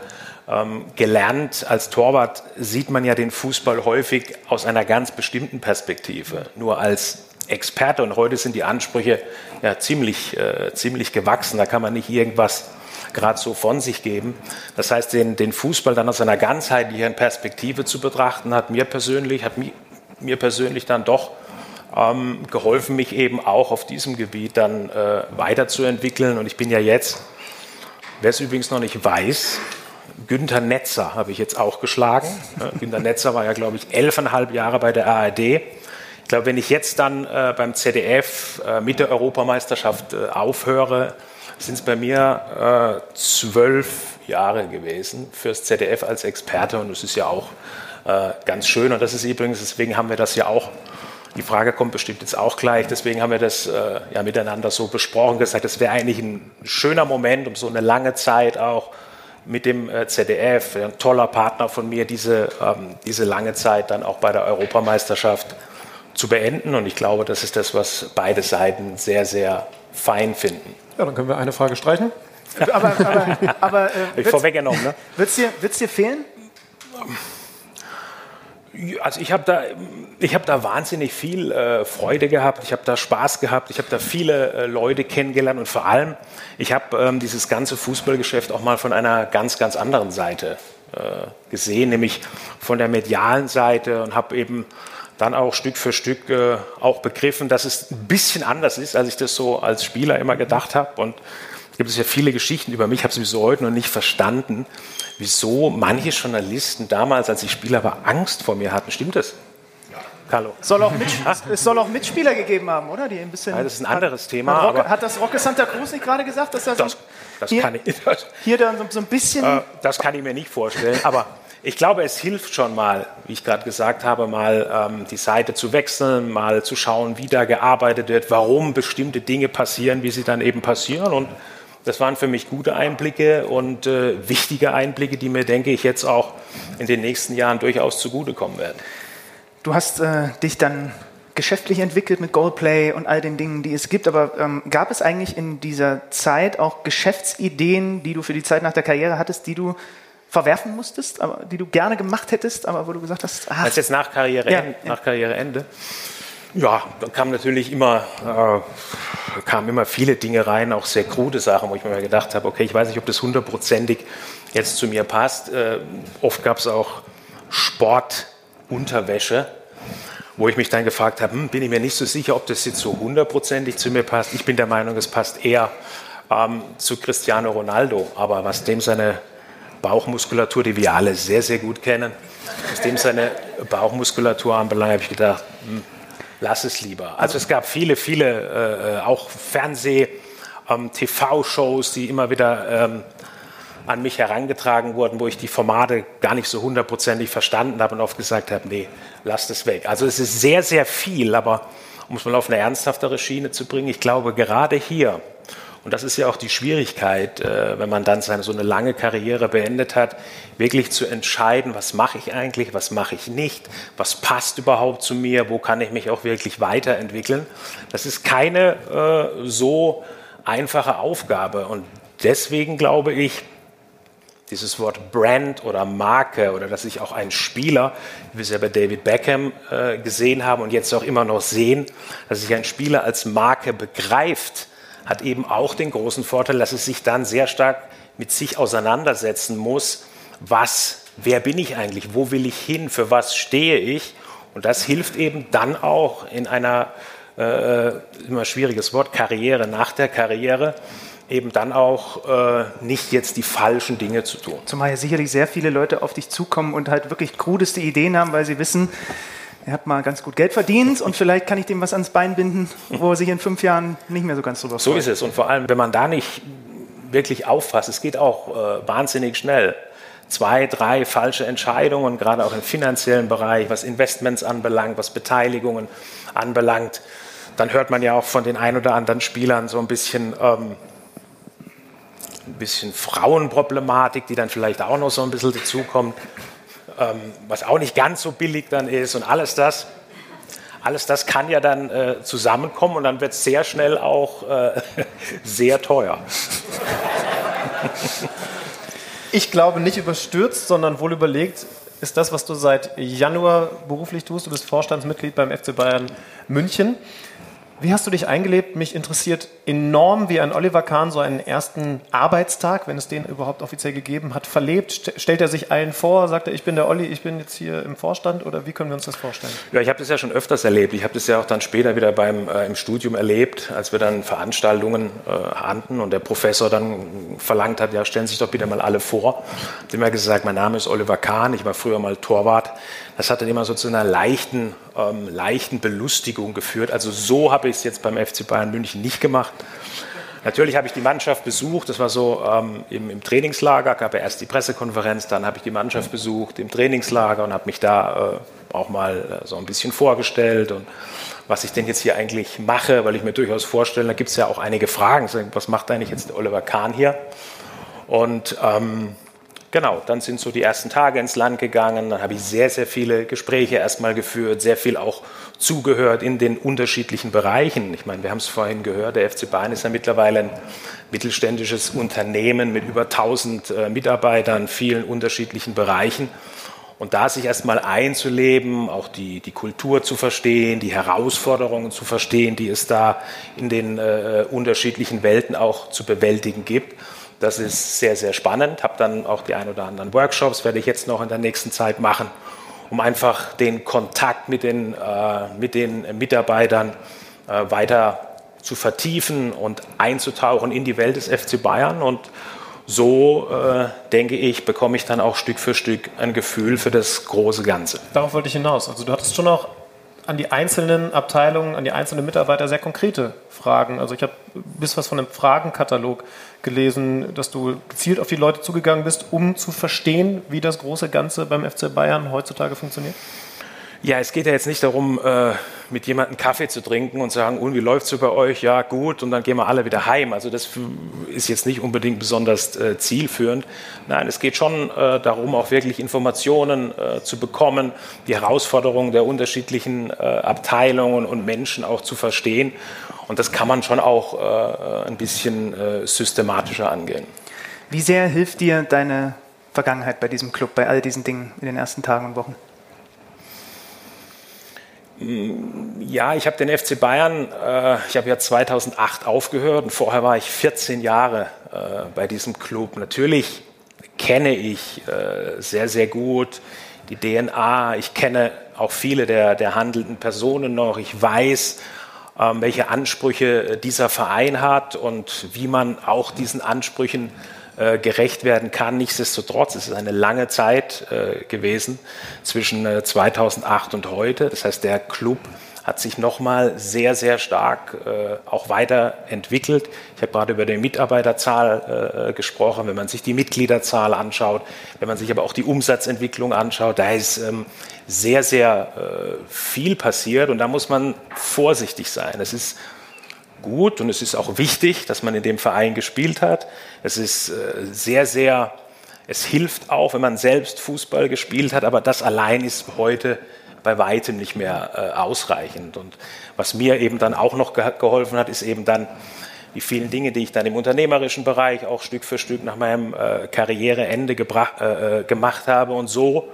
ähm, gelernt. Als Torwart sieht man ja den Fußball häufig aus einer ganz bestimmten Perspektive, nur als Experte. Und heute sind die Ansprüche ja ziemlich, äh, ziemlich gewachsen. Da kann man nicht irgendwas gerade so von sich geben. Das heißt, den, den Fußball dann aus einer ganzheitlichen Perspektive zu betrachten, hat mir persönlich, hat mi, mir persönlich dann doch ähm, geholfen, mich eben auch auf diesem Gebiet dann äh, weiterzuentwickeln. Und ich bin ja jetzt, wer es übrigens noch nicht weiß, Günther Netzer habe ich jetzt auch geschlagen. Günther Netzer war ja, glaube ich, elfeinhalb Jahre bei der ARD. Ich glaube, wenn ich jetzt dann äh, beim ZDF äh, mit der Europameisterschaft äh, aufhöre, sind es bei mir äh, zwölf Jahre gewesen fürs ZDF als Experte und das ist ja auch äh, ganz schön und das ist übrigens, deswegen haben wir das ja auch die Frage kommt bestimmt jetzt auch gleich. Deswegen haben wir das äh, ja miteinander so besprochen, gesagt, das wäre eigentlich ein schöner Moment, um so eine lange Zeit auch mit dem äh, ZDF, ein toller Partner von mir, diese, ähm, diese lange Zeit dann auch bei der Europameisterschaft zu beenden. Und ich glaube, das ist das, was beide Seiten sehr, sehr fein finden. Ja, dann können wir eine Frage streichen. Aber, aber, aber äh, [LAUGHS] ich vorweggenommen, ne? Wird es dir, dir fehlen? Also ich habe da, hab da wahnsinnig viel äh, Freude gehabt, ich habe da Spaß gehabt, ich habe da viele äh, Leute kennengelernt. Und vor allem, ich habe ähm, dieses ganze Fußballgeschäft auch mal von einer ganz, ganz anderen Seite äh, gesehen, nämlich von der medialen Seite und habe eben dann auch Stück für Stück äh, auch begriffen, dass es ein bisschen anders ist, als ich das so als Spieler immer gedacht habe und es gibt ja viele Geschichten über mich, habe sie bis heute noch nicht verstanden wieso manche Journalisten damals, als ich Spieler war, Angst vor mir hatten. Stimmt das? Carlo. Soll auch [LAUGHS] es soll auch Mitspieler gegeben haben, oder? Die ein bisschen. Ja, das ist ein anderes hat, Thema. Hat, Rocke, hat das Rocke Santa Cruz nicht gerade gesagt, dass er das, so das hier, kann ich, das, hier dann so, so ein bisschen. Äh, das kann ich mir nicht vorstellen. Aber ich glaube, es hilft schon mal, wie ich gerade gesagt habe, mal ähm, die Seite zu wechseln, mal zu schauen, wie da gearbeitet wird, warum bestimmte Dinge passieren, wie sie dann eben passieren und das waren für mich gute Einblicke und äh, wichtige Einblicke, die mir, denke ich, jetzt auch in den nächsten Jahren durchaus zugutekommen werden. Du hast äh, dich dann geschäftlich entwickelt mit Goldplay und all den Dingen, die es gibt. Aber ähm, gab es eigentlich in dieser Zeit auch Geschäftsideen, die du für die Zeit nach der Karriere hattest, die du verwerfen musstest, aber die du gerne gemacht hättest, aber wo du gesagt hast, ach, das jetzt nach Karriereende, ja, nach Karriereende. Ja, da kam natürlich immer, äh, kamen immer viele Dinge rein, auch sehr krude Sachen, wo ich mir gedacht habe, okay, ich weiß nicht, ob das hundertprozentig jetzt zu mir passt. Äh, oft gab es auch Sportunterwäsche, wo ich mich dann gefragt habe, hm, bin ich mir nicht so sicher, ob das jetzt so hundertprozentig zu mir passt. Ich bin der Meinung, es passt eher ähm, zu Cristiano Ronaldo, aber was dem seine Bauchmuskulatur, die wir alle sehr, sehr gut kennen, was dem seine Bauchmuskulatur anbelangt, habe ich gedacht, hm, lass es lieber. Also es gab viele, viele, äh, auch Fernseh-, ähm, TV-Shows, die immer wieder ähm, an mich herangetragen wurden, wo ich die Formate gar nicht so hundertprozentig verstanden habe und oft gesagt habe, nee, lass das weg. Also es ist sehr, sehr viel, aber um es mal auf eine ernsthaftere Schiene zu bringen, ich glaube gerade hier, Und das ist ja auch die Schwierigkeit, äh, wenn man dann so eine lange Karriere beendet hat, wirklich zu entscheiden, was mache ich eigentlich, was mache ich nicht, was passt überhaupt zu mir, wo kann ich mich auch wirklich weiterentwickeln. Das ist keine äh, so einfache Aufgabe. Und deswegen glaube ich, dieses Wort Brand oder Marke oder dass sich auch ein Spieler, wie wir es ja bei David Beckham äh, gesehen haben und jetzt auch immer noch sehen, dass sich ein Spieler als Marke begreift, hat eben auch den großen Vorteil, dass es sich dann sehr stark mit sich auseinandersetzen muss, was, wer bin ich eigentlich, wo will ich hin, für was stehe ich? Und das hilft eben dann auch in einer, äh, immer schwieriges Wort, Karriere, nach der Karriere, eben dann auch äh, nicht jetzt die falschen Dinge zu tun. Zumal ja sicherlich sehr viele Leute auf dich zukommen und halt wirklich krudeste Ideen haben, weil sie wissen, ihr habt mal ganz gut Geld verdient und vielleicht kann ich dem was ans Bein binden, wo er sich in fünf Jahren nicht mehr so ganz drüber freut. So ist es. Und vor allem, wenn man da nicht wirklich auffasst, es geht auch äh, wahnsinnig schnell. Zwei, drei falsche Entscheidungen, gerade auch im finanziellen Bereich, was Investments anbelangt, was Beteiligungen anbelangt. Dann hört man ja auch von den ein oder anderen Spielern so ein bisschen, ähm, ein bisschen Frauenproblematik, die dann vielleicht auch noch so ein bisschen dazukommt, was auch nicht ganz so billig dann ist und alles das. Alles das kann ja dann äh, zusammenkommen und dann wird es sehr schnell auch äh, [LAUGHS] sehr teuer. Ich glaube nicht überstürzt, sondern wohl überlegt ist das, was du seit Januar beruflich tust. Du bist Vorstandsmitglied beim FC Bayern München. Wie hast du dich eingelebt? Mich interessiert enorm, wie ein Oliver Kahn so einen ersten Arbeitstag, wenn es den überhaupt offiziell gegeben hat, verlebt. Stellt er sich allen vor, sagt er, ich bin der Olli, ich bin jetzt hier im Vorstand oder wie können wir uns das vorstellen? Ja, ich habe das ja schon öfters erlebt. Ich habe das ja auch dann später wieder beim, äh, im Studium erlebt, als wir dann Veranstaltungen äh, hatten und der Professor dann verlangt hat, ja, stellen Sie sich doch bitte mal alle vor. Ich habe immer gesagt, mein Name ist Oliver Kahn, ich war früher mal Torwart. Das hat dann immer so zu einer leichten, ähm, leichten Belustigung geführt. Also so habe ich es jetzt beim FC Bayern München nicht gemacht. Natürlich habe ich die Mannschaft besucht, das war so ähm, im, im, Trainingslager, gab ja erst die Pressekonferenz, dann habe ich die Mannschaft besucht im Trainingslager und habe mich da äh, auch mal äh, so ein bisschen vorgestellt und was ich denn jetzt hier eigentlich mache, weil ich mir durchaus vorstelle, da gibt es ja auch einige Fragen, was macht eigentlich jetzt Oliver Kahn hier? Und ähm, Genau, dann sind so die ersten Tage ins Land gegangen, dann habe ich sehr, sehr viele Gespräche erstmal geführt, sehr viel auch zugehört in den unterschiedlichen Bereichen. Ich meine, wir haben es vorhin gehört, der FC Bayern ist ja mittlerweile ein mittelständisches Unternehmen mit über 1000 äh, Mitarbeitern, vielen unterschiedlichen Bereichen. Und da sich erstmal einzuleben, auch die, die Kultur zu verstehen, die Herausforderungen zu verstehen, die es da in den äh, unterschiedlichen Welten auch zu bewältigen gibt das ist sehr, sehr spannend. Habe dann auch die ein oder anderen Workshops, werde ich jetzt noch in der nächsten Zeit machen, um einfach den Kontakt mit den, äh, mit den Mitarbeitern äh, weiter zu vertiefen und einzutauchen in die Welt des FC Bayern. Und so, äh, denke ich, bekomme ich dann auch Stück für Stück ein Gefühl für das große Ganze. Darauf wollte ich hinaus. Also du hattest schon auch an die einzelnen Abteilungen, an die einzelnen Mitarbeiter sehr konkrete Fragen. Also ich habe bis was von einem Fragenkatalog gelesen, dass du gezielt auf die Leute zugegangen bist, um zu verstehen, wie das große Ganze beim FC Bayern heutzutage funktioniert? Ja, es geht ja jetzt nicht darum, äh, mit jemandem Kaffee zu trinken und zu sagen, und wie läuft es bei euch? Ja, gut, und dann gehen wir alle wieder heim. Also das ist jetzt nicht unbedingt besonders äh, zielführend. Nein, es geht schon äh, darum, auch wirklich Informationen zu bekommen, die Herausforderungen der unterschiedlichen Abteilungen und Menschen auch zu verstehen. Und das kann man schon auch ein bisschen systematischer angehen. Wie sehr hilft dir deine Vergangenheit bei diesem Club, bei all diesen Dingen in den ersten Tagen und Wochen? Ja, ich habe den FC Bayern, äh, ich habe ja 2008 aufgehört und vorher war ich 14 Jahre äh, bei diesem Club. Natürlich kenne ich äh, sehr, sehr gut die DNA. Ich kenne auch viele der, der handelnden Personen noch. Ich weiß, ähm, welche Ansprüche dieser Verein hat und wie man auch diesen Ansprüchen äh, gerecht werden kann. Nichtsdestotrotz ist es eine lange Zeit äh, gewesen zwischen äh, 2008 und heute. Das heißt, der Club hat sich nochmal sehr, sehr stark äh, auch weiterentwickelt. Ich habe gerade über die Mitarbeiterzahl äh, gesprochen. Wenn man sich die Mitgliederzahl anschaut, wenn man sich aber auch die Umsatzentwicklung anschaut, da ist ähm, sehr, sehr äh, viel passiert und da muss man vorsichtig sein. Es ist gut und es ist auch wichtig, dass man in dem Verein gespielt hat. Es ist äh, sehr, sehr, es hilft auch, wenn man selbst Fußball gespielt hat, aber das allein ist heute bei weitem nicht mehr äh, ausreichend. Und was mir eben dann auch noch ge geholfen hat, ist eben dann die vielen Dinge, die ich dann im unternehmerischen Bereich auch Stück für Stück nach meinem äh, Karriereende äh, äh, gemacht habe. Und so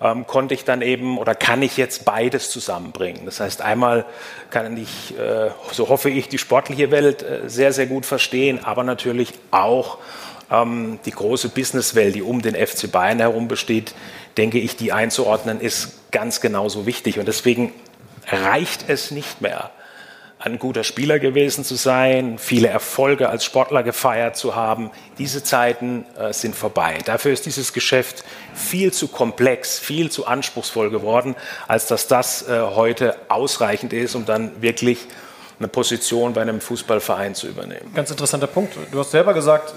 ähm, konnte ich dann eben oder kann ich jetzt beides zusammenbringen. Das heißt, einmal kann ich, äh, so hoffe ich, die sportliche Welt äh, sehr, sehr gut verstehen, aber natürlich auch ähm, die große Businesswelt, die um den FC Bayern herum besteht, denke ich, die einzuordnen, ist ganz genauso wichtig. Und deswegen reicht es nicht mehr, ein guter Spieler gewesen zu sein, viele Erfolge als Sportler gefeiert zu haben. Diese Zeiten äh, sind vorbei. Dafür ist dieses Geschäft viel zu komplex, viel zu anspruchsvoll geworden, als dass das äh, heute ausreichend ist, um dann wirklich eine Position bei einem Fußballverein zu übernehmen. Ganz interessanter Punkt. Du hast selber gesagt,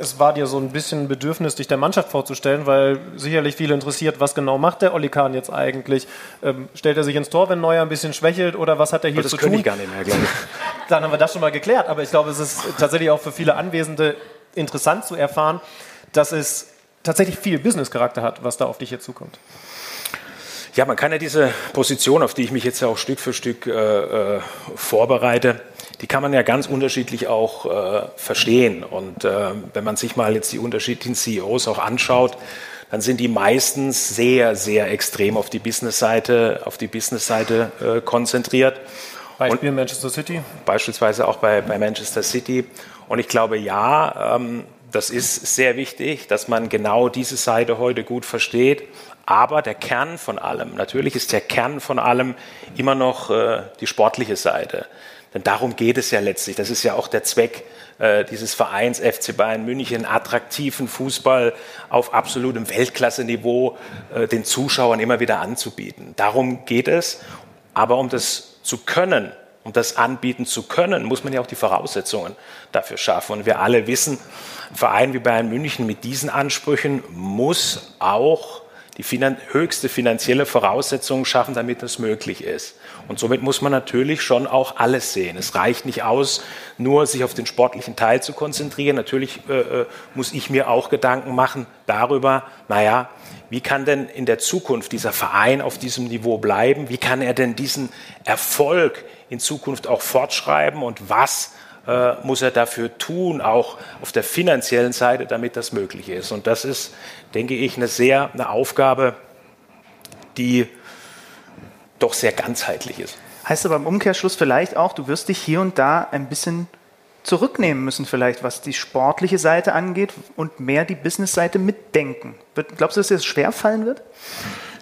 es war dir so ein bisschen Bedürfnis, dich der Mannschaft vorzustellen, weil sicherlich viele interessiert, was genau macht der Olli Kahn jetzt eigentlich? Ähm, stellt er sich ins Tor, wenn Neuer ein bisschen schwächelt oder was hat er hier das zu tun? Das ich gar nicht mehr, glaube ich. [LAUGHS] Dann haben wir das schon mal geklärt, aber ich glaube, es ist tatsächlich auch für viele Anwesende interessant zu erfahren, dass es tatsächlich viel Business-Charakter hat, was da auf dich hier zukommt. Ja, man kann ja diese Position, auf die ich mich jetzt ja auch Stück für Stück äh, äh, vorbereite, die kann man ja ganz unterschiedlich auch äh, verstehen. Und äh, wenn man sich mal jetzt die unterschiedlichen CEOs auch anschaut, dann sind die meistens sehr, sehr extrem auf die Business-Seite, auf die Business-Seite äh, konzentriert. Beispiel Und Manchester City? Beispielsweise auch bei, bei Manchester City. Und ich glaube, ja, ähm, das ist sehr wichtig, dass man genau diese Seite heute gut versteht. Aber der Kern von allem, natürlich ist der Kern von allem immer noch äh, die sportliche Seite. Denn darum geht es ja letztlich. Das ist ja auch der Zweck äh, dieses Vereins FC Bayern München, attraktiven Fußball auf absolutem Weltklasse-Niveau äh, den Zuschauern immer wieder anzubieten. Darum geht es. Aber um das zu können, um das anbieten zu können, muss man ja auch die Voraussetzungen dafür schaffen. Und wir alle wissen, ein Verein wie Bayern München mit diesen Ansprüchen muss auch die finan höchste finanzielle Voraussetzungen schaffen, damit das möglich ist. Und somit muss man natürlich schon auch alles sehen. Es reicht nicht aus, nur sich auf den sportlichen Teil zu konzentrieren. Natürlich äh, äh, muss ich mir auch Gedanken machen darüber, naja, wie kann denn in der Zukunft dieser Verein auf diesem Niveau bleiben? Wie kann er denn diesen Erfolg in Zukunft auch fortschreiben? Und was äh, muss er dafür tun, auch auf der finanziellen Seite, damit das möglich ist? Und das ist, denke ich, eine sehr eine Aufgabe, die doch sehr ganzheitlich ist. Heißt aber im Umkehrschluss vielleicht auch, du wirst dich hier und da ein bisschen zurücknehmen müssen, vielleicht was die sportliche Seite angeht und mehr die Business-Seite mitdenken. Glaubst du, dass dir das schwerfallen wird?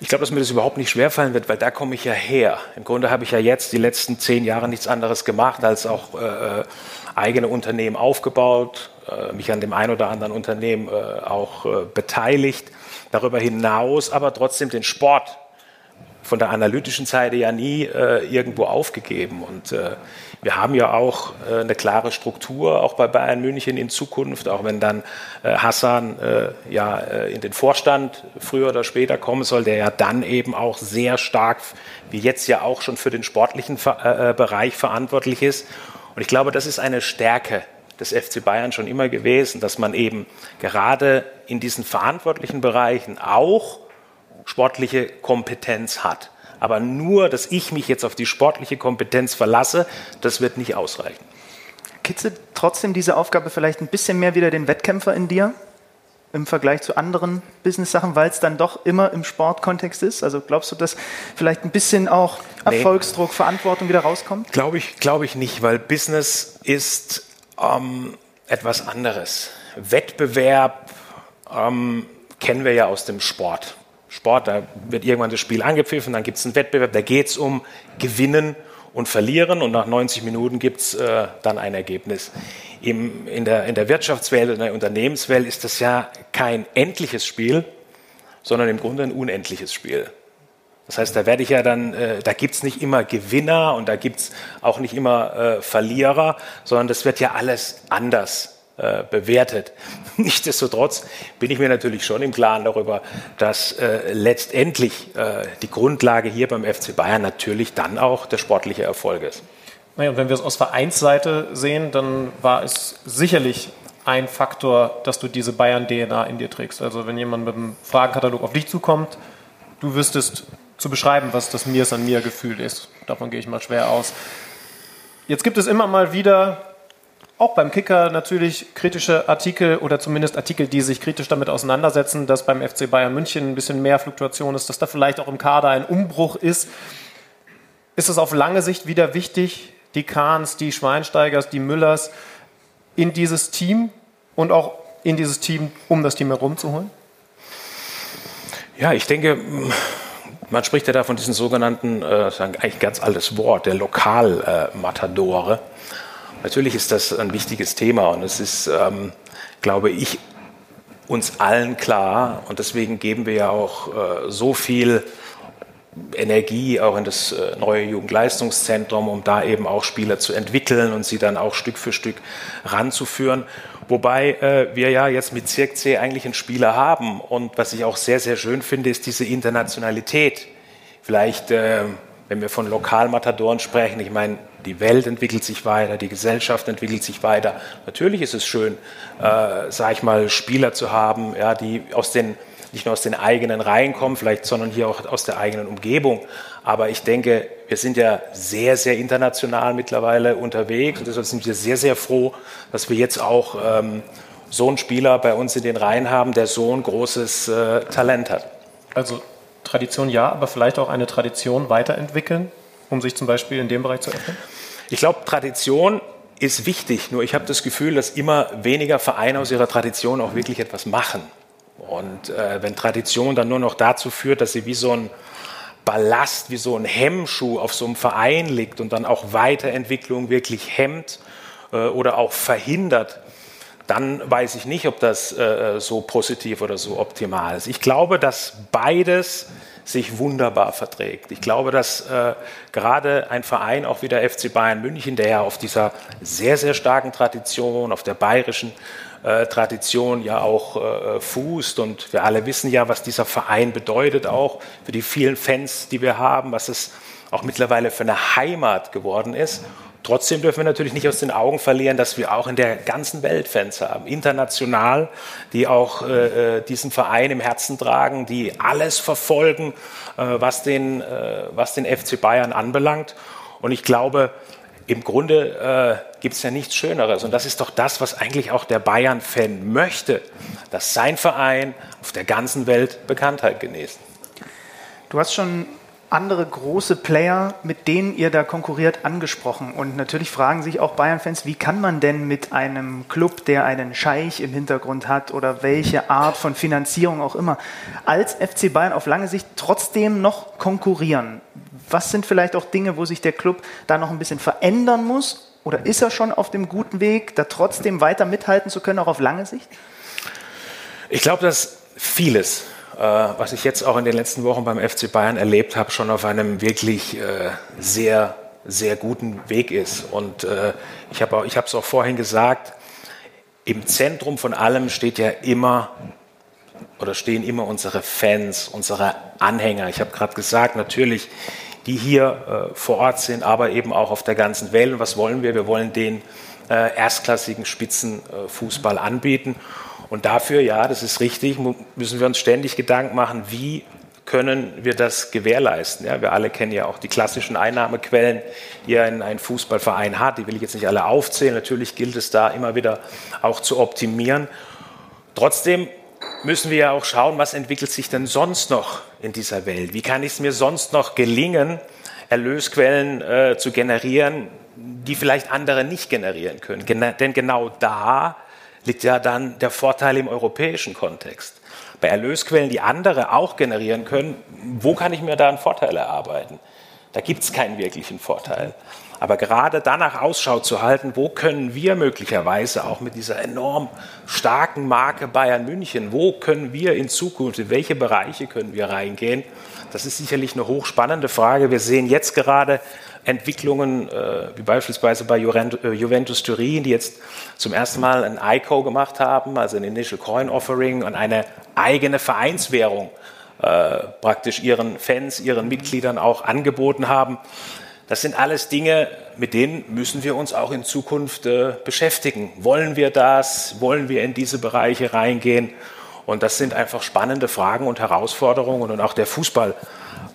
Ich glaube, dass mir das überhaupt nicht schwerfallen wird, weil da komme ich ja her. Im Grunde habe ich ja jetzt die letzten zehn Jahre nichts anderes gemacht, als auch äh, eigene Unternehmen aufgebaut, äh, mich an dem einen oder anderen Unternehmen äh, auch äh, beteiligt. Darüber hinaus aber trotzdem den Sport von der analytischen Seite ja nie äh, irgendwo aufgegeben. Und äh, wir haben ja auch äh, eine klare Struktur, auch bei Bayern München in Zukunft, auch wenn dann äh, Hassan äh, ja äh, in den Vorstand früher oder später kommen soll, der ja dann eben auch sehr stark, wie jetzt ja auch schon für den sportlichen Ver Bereich verantwortlich ist. Und ich glaube, das ist eine Stärke des FC Bayern schon immer gewesen, dass man eben gerade in diesen verantwortlichen Bereichen auch sportliche Kompetenz hat. Aber nur, dass ich mich jetzt auf die sportliche Kompetenz verlasse, das wird nicht ausreichen. Kitzelt trotzdem diese Aufgabe vielleicht ein bisschen mehr wieder den Wettkämpfer in dir im Vergleich zu anderen Business-Sachen, weil es dann doch immer im Sportkontext ist? Also glaubst du, dass vielleicht ein bisschen auch Erfolgsdruck, nee. Verantwortung wieder rauskommt? Glaube ich, glaube ich nicht, weil Business ist ähm, etwas anderes. Wettbewerb ähm, kennen wir ja aus dem Sport. Sport, da wird irgendwann das Spiel angepfiffen, dann gibt es einen Wettbewerb, da geht es um Gewinnen und Verlieren und nach 90 Minuten gibt es äh, dann ein Ergebnis. Im, in, der, in der Wirtschaftswelt, in der Unternehmenswelt ist das ja kein endliches Spiel, sondern im Grunde ein unendliches Spiel. Das heißt, da werde ich ja dann, äh, da gibt es nicht immer Gewinner und da gibt es auch nicht immer äh, Verlierer, sondern das wird ja alles anders äh, bewertet. [LAUGHS] Nichtsdestotrotz bin ich mir natürlich schon im Klaren darüber, dass äh, letztendlich äh, die Grundlage hier beim FC Bayern natürlich dann auch der sportliche Erfolg ist. Naja, und wenn wir es aus Vereinsseite sehen, dann war es sicherlich ein Faktor, dass du diese Bayern-DNA in dir trägst. Also wenn jemand mit einem Fragenkatalog auf dich zukommt, du wüsstest zu beschreiben, was das Mir an mir Gefühl ist. Davon gehe ich mal schwer aus. Jetzt gibt es immer mal wieder, auch beim Kicker natürlich, kritische Artikel oder zumindest Artikel, die sich kritisch damit auseinandersetzen, dass beim FC Bayern München ein bisschen mehr Fluktuation ist, dass da vielleicht auch im Kader ein Umbruch ist. Ist es auf lange Sicht wieder wichtig, die Kahns, die Schweinsteigers, die Müllers in dieses Team und auch in dieses Team, um das Team herumzuholen? Ja, ich denke, man spricht ja da von diesen sogenannten, äh, eigentlich ganz altes Wort, der Lokalmatadore. Äh, Natürlich ist das ein wichtiges Thema und es ist, ähm, glaube ich, uns allen klar und deswegen geben wir ja auch äh, so viel Energie auch in das äh, neue Jugendleistungszentrum, um da eben auch Spieler zu entwickeln und sie dann auch Stück für Stück ranzuführen. Wobei äh, wir ja jetzt mit Cirque C eigentlich einen Spieler haben. Und was ich auch sehr, sehr schön finde, ist diese Internationalität. Vielleicht, äh, wenn wir von Lokalmatadoren sprechen, ich meine, die Welt entwickelt sich weiter, die Gesellschaft entwickelt sich weiter. Natürlich ist es schön, äh, sage ich mal, Spieler zu haben, ja, die aus den nicht nur aus den eigenen Reihen kommen, vielleicht, sondern hier auch aus der eigenen Umgebung. Aber ich denke, wir sind ja sehr, sehr international mittlerweile unterwegs und deshalb sind wir sehr, sehr froh, dass wir jetzt auch ähm, so einen Spieler bei uns in den Reihen haben, der so ein großes äh, Talent hat. Also Tradition ja, aber vielleicht auch eine Tradition weiterentwickeln, um sich zum Beispiel in dem Bereich zu öffnen? Ich glaube, Tradition ist wichtig, nur ich habe das Gefühl, dass immer weniger Vereine aus ihrer Tradition auch wirklich etwas machen. Und äh, wenn Tradition dann nur noch dazu führt, dass sie wie so ein Ballast, wie so ein Hemmschuh auf so einem Verein liegt und dann auch Weiterentwicklung wirklich hemmt äh, oder auch verhindert, dann weiß ich nicht, ob das äh, so positiv oder so optimal ist. Ich glaube, dass beides sich wunderbar verträgt. Ich glaube, dass äh, gerade ein Verein auch wie der FC Bayern München, der ja auf dieser sehr, sehr starken Tradition, auf der bayerischen äh, Tradition ja auch äh, fußt. Und wir alle wissen ja, was dieser Verein bedeutet, auch für die vielen Fans, die wir haben, was es auch mittlerweile für eine Heimat geworden ist. Trotzdem dürfen wir natürlich nicht aus den Augen verlieren, dass wir auch in der ganzen Welt Fans haben, international, die auch äh, äh diesen Verein im Herzen tragen, die alles verfolgen, äh, was, den, äh, was den FC Bayern anbelangt. Und ich glaube, im Grunde äh, gibt es ja nichts Schöneres. Und das ist doch das, was eigentlich auch der Bayern-Fan möchte, dass sein Verein auf der ganzen Welt Bekanntheit genießt. Du hast schon andere große Player, mit denen ihr da konkurriert, angesprochen. Und natürlich fragen sich auch Bayern-Fans, wie kann man denn mit einem Club, der einen Scheich im Hintergrund hat oder welche Art von Finanzierung auch immer, als FC Bayern auf lange Sicht trotzdem noch konkurrieren? Was sind vielleicht auch Dinge, wo sich der Club da noch ein bisschen verändern muss? Oder ist er schon auf dem guten Weg, da trotzdem weiter mithalten zu können, auch auf lange Sicht? Ich glaube, dass vieles, was ich jetzt auch in den letzten Wochen beim FC Bayern erlebt habe, schon auf einem wirklich äh, sehr, sehr guten Weg ist. Und äh, ich habe es auch vorhin gesagt, im Zentrum von allem steht ja immer oder stehen immer unsere Fans, unsere Anhänger. Ich habe gerade gesagt, natürlich die hier äh, vor Ort sind, aber eben auch auf der ganzen Welt. Und was wollen wir? Wir wollen den äh, erstklassigen Spitzenfußball äh, anbieten. Und dafür, ja, das ist richtig, müssen wir uns ständig Gedanken machen, wie können wir das gewährleisten? Ja, wir alle kennen ja auch die klassischen Einnahmequellen, die ein, ein Fußballverein hat. Die will ich jetzt nicht alle aufzählen. Natürlich gilt es da immer wieder auch zu optimieren. Trotzdem müssen wir ja auch schauen, was entwickelt sich denn sonst noch in dieser Welt? Wie kann es mir sonst noch gelingen, Erlösquellen äh, zu generieren, die vielleicht andere nicht generieren können? Gen denn genau da liegt ja dann der Vorteil im europäischen Kontext. Bei Erlösquellen, die andere auch generieren können, wo kann ich mir da einen Vorteil erarbeiten? Da gibt es keinen wirklichen Vorteil. Aber gerade danach Ausschau zu halten, wo können wir möglicherweise auch mit dieser enorm starken Marke Bayern München, wo können wir in Zukunft, in welche Bereiche können wir reingehen, das ist sicherlich eine hochspannende Frage. Wir sehen jetzt gerade Entwicklungen, äh, wie beispielsweise bei äh, Juventus Turin, die jetzt zum ersten Mal ein ICO gemacht haben, also ein Initial Coin Offering und eine eigene Vereinswährung äh, praktisch ihren Fans, ihren Mitgliedern auch angeboten haben. Das sind alles Dinge, mit denen müssen wir uns auch in Zukunft äh, beschäftigen. Wollen wir das? Wollen wir in diese Bereiche reingehen? Und das sind einfach spannende Fragen und Herausforderungen. Und auch der Fußball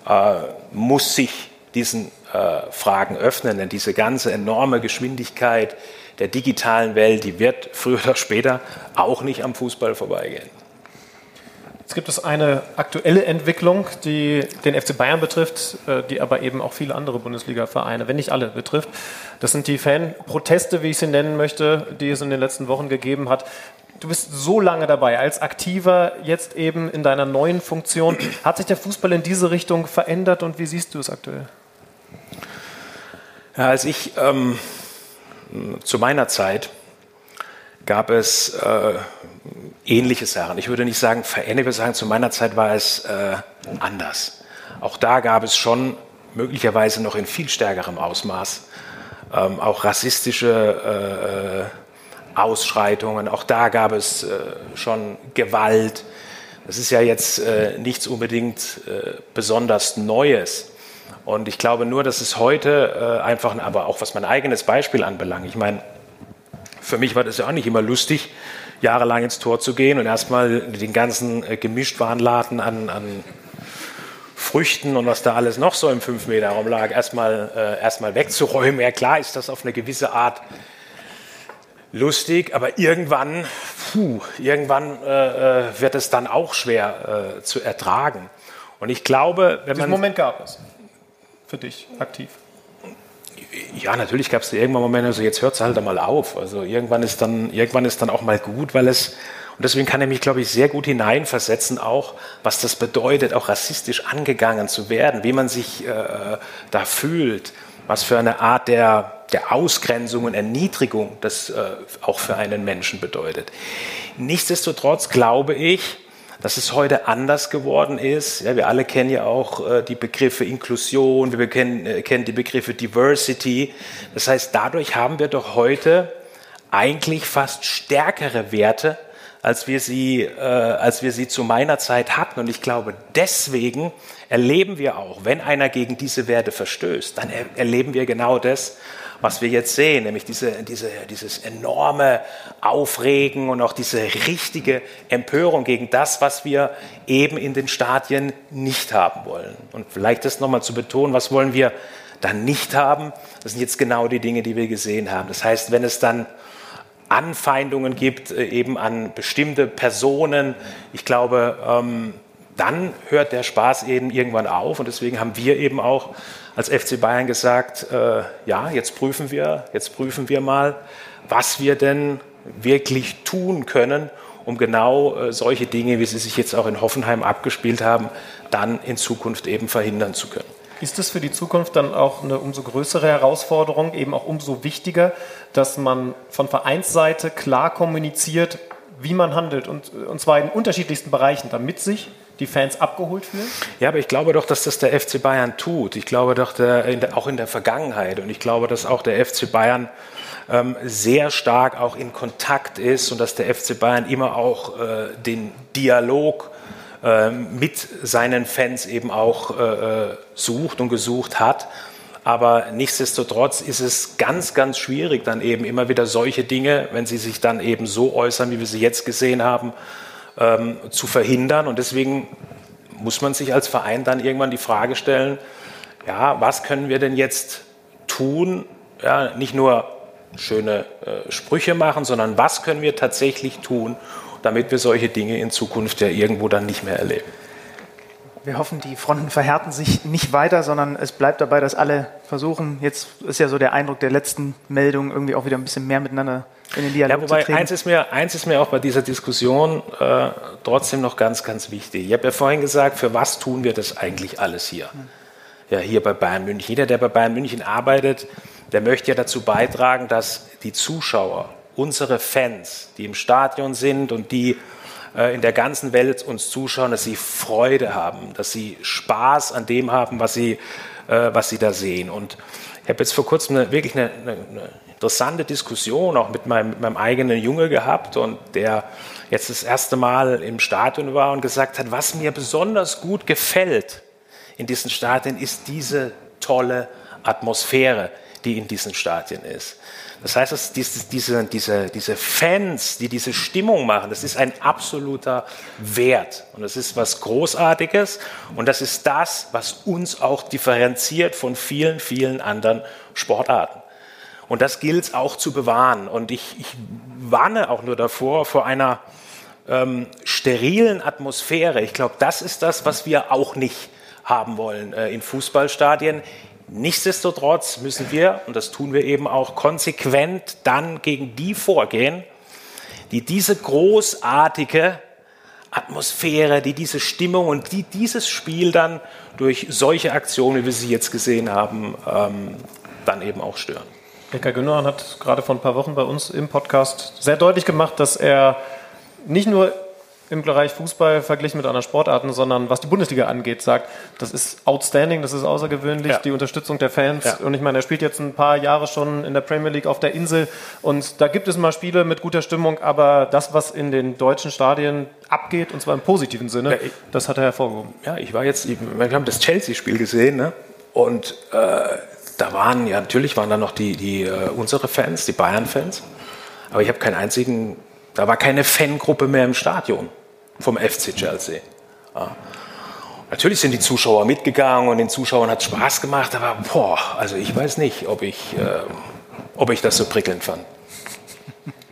äh, muss sich diesen äh, Fragen öffnen, denn diese ganze enorme Geschwindigkeit der digitalen Welt, die wird früher oder später auch nicht am Fußball vorbeigehen. Jetzt gibt es eine aktuelle Entwicklung, die den FC Bayern betrifft, äh, die aber eben auch viele andere Bundesliga-Vereine, wenn nicht alle, betrifft. Das sind die Fanproteste, wie ich sie nennen möchte, die es in den letzten Wochen gegeben hat. Du bist so lange dabei, als Aktiver, jetzt eben in deiner neuen Funktion. Hat sich der Fußball in diese Richtung verändert und wie siehst du es aktuell? Ja, als ich ähm, zu meiner Zeit gab es äh, ähnliche Sachen. Ich würde nicht sagen verändert, ich würde sagen, zu meiner Zeit war es äh, anders. Auch da gab es schon möglicherweise noch in viel stärkerem Ausmaß ähm, auch rassistische äh, Ausschreitungen. Auch da gab es äh, schon Gewalt. Das ist ja jetzt äh, nichts unbedingt äh, besonders Neues. Und ich glaube nur, dass es heute äh, einfach, aber auch was mein eigenes Beispiel anbelangt, ich meine, für mich war das ja auch nicht immer lustig, jahrelang ins Tor zu gehen und erstmal den ganzen äh, Gemischtwarenladen an, an Früchten und was da alles noch so im 5-Meter-Raum lag, erstmal äh, erstmal wegzuräumen. Ja, klar ist das auf eine gewisse Art lustig, aber irgendwann, puh, irgendwann äh, äh wird es dann auch schwer äh, zu ertragen. Und ich glaube, wenn Diesen man. Moment gab es für dich aktiv. Ja, natürlich gab es irgendwann Momente, also jetzt hört es halt einmal auf. Also irgendwann ist dann, irgendwann ist dann auch mal gut, weil es, und deswegen kann er mich, glaube ich, sehr gut hineinversetzen, auch was das bedeutet, auch rassistisch angegangen zu werden, wie man sich äh, da fühlt, was für eine Art der, der Ausgrenzung und Erniedrigung das äh, auch für einen Menschen bedeutet. Nichtsdestotrotz glaube ich, dass es heute anders geworden ist. Ja, wir alle kennen ja auch äh, die Begriffe Inklusion, wir kennen, äh, kennen die Begriffe Diversity. Das heißt, dadurch haben wir doch heute eigentlich fast stärkere Werte, als wir sie, äh, als wir sie zu meiner Zeit hatten. Und ich glaube, deswegen erleben wir auch, wenn einer gegen diese Werte verstößt, dann er erleben wir genau das, was wir jetzt sehen, nämlich diese, diese, dieses enorme Aufregen und auch diese richtige Empörung gegen das, was wir eben in den Stadien nicht haben wollen. Und vielleicht das nochmal zu betonen, was wollen wir dann nicht haben? Das sind jetzt genau die Dinge, die wir gesehen haben. Das heißt, wenn es dann Anfeindungen gibt, äh, eben an bestimmte Personen, ich glaube, ähm, dann hört der Spaß eben irgendwann auf. Und deswegen haben wir eben auch als FC Bayern gesagt, äh, ja, jetzt prüfen wir, jetzt prüfen wir mal, was wir denn wirklich tun können, um genau äh, solche Dinge, wie sie sich jetzt auch in Hoffenheim abgespielt haben, dann in Zukunft eben verhindern zu können. Ist es für die Zukunft dann auch eine umso größere Herausforderung, eben auch umso wichtiger, dass man von Vereinsseite klar kommuniziert, wie man handelt und, und zwar in unterschiedlichsten Bereichen, damit sich die Fans abgeholt fühlen? Ja, aber ich glaube doch, dass das der FC Bayern tut. Ich glaube doch, der, in der, auch in der Vergangenheit. Und ich glaube, dass auch der FC Bayern ähm, sehr stark auch in Kontakt ist und dass der FC Bayern immer auch äh, den Dialog äh, mit seinen Fans eben auch äh, äh, sucht und gesucht hat. Aber nichtsdestotrotz ist es ganz, ganz schwierig, dann eben immer wieder solche Dinge, wenn sie sich dann eben so äußern, wie wir sie jetzt gesehen haben, ähm, zu verhindern. Und deswegen muss man sich als Verein dann irgendwann die Frage stellen, ja, was können wir denn jetzt tun? Ja, nicht nur schöne äh, Sprüche machen, sondern was können wir tatsächlich tun, damit wir solche Dinge in Zukunft ja irgendwo dann nicht mehr erleben. Wir hoffen, die Fronten verhärten sich nicht weiter, sondern es bleibt dabei, dass alle versuchen, jetzt ist ja so der Eindruck der letzten Meldung, irgendwie auch wieder ein bisschen mehr miteinander in den Dialog ja, wobei eins ist, mir, eins ist mir auch bei dieser Diskussion äh, trotzdem noch ganz, ganz wichtig. Ich habe ja vorhin gesagt, für was tun wir das eigentlich alles hier? Ja, hier bei Bayern München. Jeder, der bei Bayern München arbeitet, der möchte ja dazu beitragen, dass die Zuschauer, unsere Fans, die im Stadion sind und die in der ganzen Welt uns zuschauen, dass sie Freude haben, dass sie Spaß an dem haben, was sie, äh, was sie da sehen. Und ich habe jetzt vor kurzem eine, wirklich eine, eine, eine interessante Diskussion auch mit meinem, mit meinem eigenen Junge gehabt und der jetzt das erste Mal im Stadion war und gesagt hat, was mir besonders gut gefällt in diesen Stadien ist diese tolle Atmosphäre, die in diesen Stadien ist. Das heißt, dass diese, diese, diese, Fans, die diese Stimmung machen, das ist ein absoluter Wert. Und das ist was Großartiges. Und das ist das, was uns auch differenziert von vielen, vielen anderen Sportarten. Und das gilt es auch zu bewahren. Und ich, ich warne auch nur davor, vor einer ähm, sterilen Atmosphäre. Ich glaube, das ist das, was wir auch nicht haben wollen äh, in Fußballstadien. Nichtsdestotrotz müssen wir, und das tun wir eben auch konsequent, dann gegen die vorgehen, die diese großartige Atmosphäre, die diese Stimmung und die dieses Spiel dann durch solche Aktionen, wie wir sie jetzt gesehen haben, ähm, dann eben auch stören. Eka Gündogan hat gerade vor ein paar Wochen bei uns im Podcast sehr deutlich gemacht, dass er nicht nur im Bereich Fußball verglichen mit anderen Sportarten, sondern was die Bundesliga angeht, sagt, das ist outstanding, das ist außergewöhnlich, ja. die Unterstützung der Fans. Ja. Und ich meine, er spielt jetzt ein paar Jahre schon in der Premier League auf der Insel und da gibt es mal Spiele mit guter Stimmung, aber das, was in den deutschen Stadien abgeht, und zwar im positiven Sinne, ja, ich, das hat er hervorgehoben. Ja, ich war jetzt, wir haben das Chelsea-Spiel gesehen, ne? Und äh, da waren ja natürlich waren da noch die, die uh, unsere Fans, die Bayern-Fans, aber ich habe keinen einzigen, da war keine Fangruppe mehr im Stadion vom FC Chelsea. Ja. Natürlich sind die Zuschauer mitgegangen und den Zuschauern hat es Spaß gemacht, aber boah, also ich weiß nicht, ob ich, äh, ob ich das so prickelnd fand.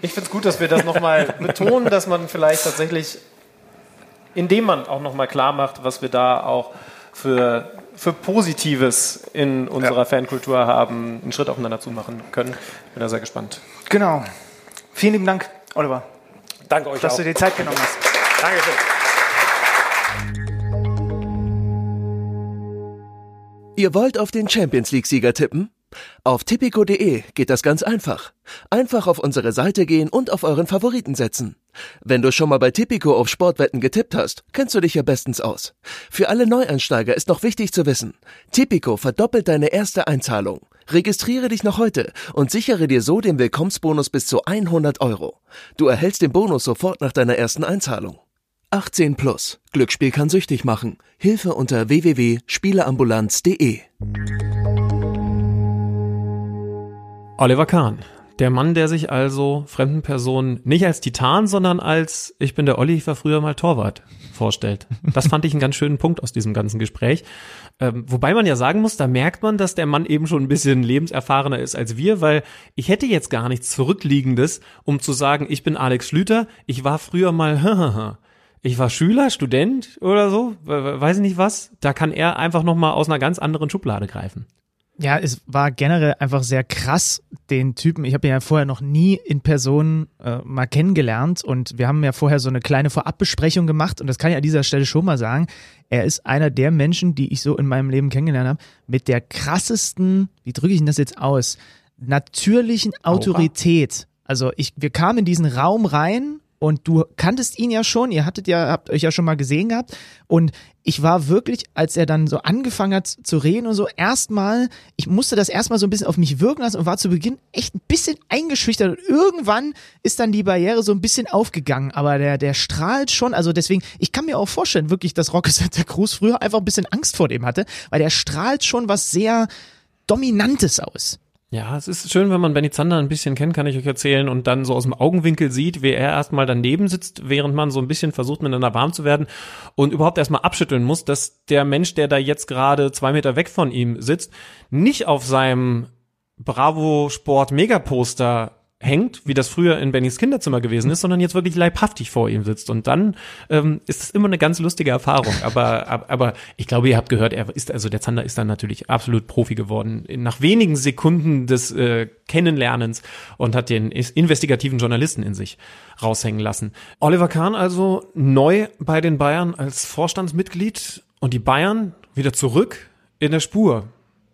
Ich finde es gut, dass wir das nochmal betonen, dass man vielleicht tatsächlich, indem man auch nochmal klar macht, was wir da auch für, für Positives in unserer ja. Fankultur haben, einen Schritt aufeinander zu machen können. Ich bin da sehr gespannt. Genau. Vielen lieben Dank, Oliver. Danke euch dass auch. du dir Zeit genommen hast. Dankeschön. Ihr wollt auf den Champions League-Sieger tippen? Auf tipico.de geht das ganz einfach. Einfach auf unsere Seite gehen und auf euren Favoriten setzen. Wenn du schon mal bei Tipico auf Sportwetten getippt hast, kennst du dich ja bestens aus. Für alle Neueinsteiger ist noch wichtig zu wissen, Tipico verdoppelt deine erste Einzahlung. Registriere dich noch heute und sichere dir so den Willkommensbonus bis zu 100 Euro. Du erhältst den Bonus sofort nach deiner ersten Einzahlung. 18 plus. Glücksspiel kann süchtig machen. Hilfe unter www.spieleambulanz.de. Oliver Kahn. Der Mann, der sich also fremden Personen nicht als Titan, sondern als ich bin der Olli, ich war früher mal Torwart vorstellt. Das fand ich einen ganz schönen Punkt aus diesem ganzen Gespräch. Ähm, wobei man ja sagen muss, da merkt man, dass der Mann eben schon ein bisschen lebenserfahrener ist als wir, weil ich hätte jetzt gar nichts Zurückliegendes, um zu sagen, ich bin Alex Schlüter, ich war früher mal [LAUGHS] ich war Schüler, Student oder so, weiß ich nicht was. Da kann er einfach nochmal aus einer ganz anderen Schublade greifen. Ja, es war generell einfach sehr krass, den Typen. Ich habe ihn ja vorher noch nie in Person äh, mal kennengelernt und wir haben ja vorher so eine kleine Vorabbesprechung gemacht und das kann ich an dieser Stelle schon mal sagen. Er ist einer der Menschen, die ich so in meinem Leben kennengelernt habe, mit der krassesten, wie drücke ich denn das jetzt aus, natürlichen Autorität. Also ich, wir kamen in diesen Raum rein und du kanntest ihn ja schon, ihr hattet ja, habt euch ja schon mal gesehen gehabt. Und ich war wirklich, als er dann so angefangen hat zu reden und so, erstmal, ich musste das erstmal so ein bisschen auf mich wirken lassen und war zu Beginn echt ein bisschen eingeschüchtert. Und irgendwann ist dann die Barriere so ein bisschen aufgegangen, aber der, der strahlt schon, also deswegen, ich kann mir auch vorstellen, wirklich, dass Rocket Santa Cruz früher einfach ein bisschen Angst vor dem hatte, weil der strahlt schon was sehr Dominantes aus. Ja, es ist schön, wenn man Benny Zander ein bisschen kennt, kann ich euch erzählen, und dann so aus dem Augenwinkel sieht, wie er erstmal daneben sitzt, während man so ein bisschen versucht, miteinander warm zu werden und überhaupt erstmal abschütteln muss, dass der Mensch, der da jetzt gerade zwei Meter weg von ihm sitzt, nicht auf seinem Bravo Sport Megaposter hängt, wie das früher in Bennys Kinderzimmer gewesen ist, sondern jetzt wirklich leibhaftig vor ihm sitzt. Und dann ähm, ist es immer eine ganz lustige Erfahrung. Aber, aber, aber ich glaube, ihr habt gehört, er ist, also der Zander ist dann natürlich absolut Profi geworden. Nach wenigen Sekunden des äh, Kennenlernens und hat den investigativen Journalisten in sich raushängen lassen. Oliver Kahn also neu bei den Bayern als Vorstandsmitglied und die Bayern wieder zurück in der Spur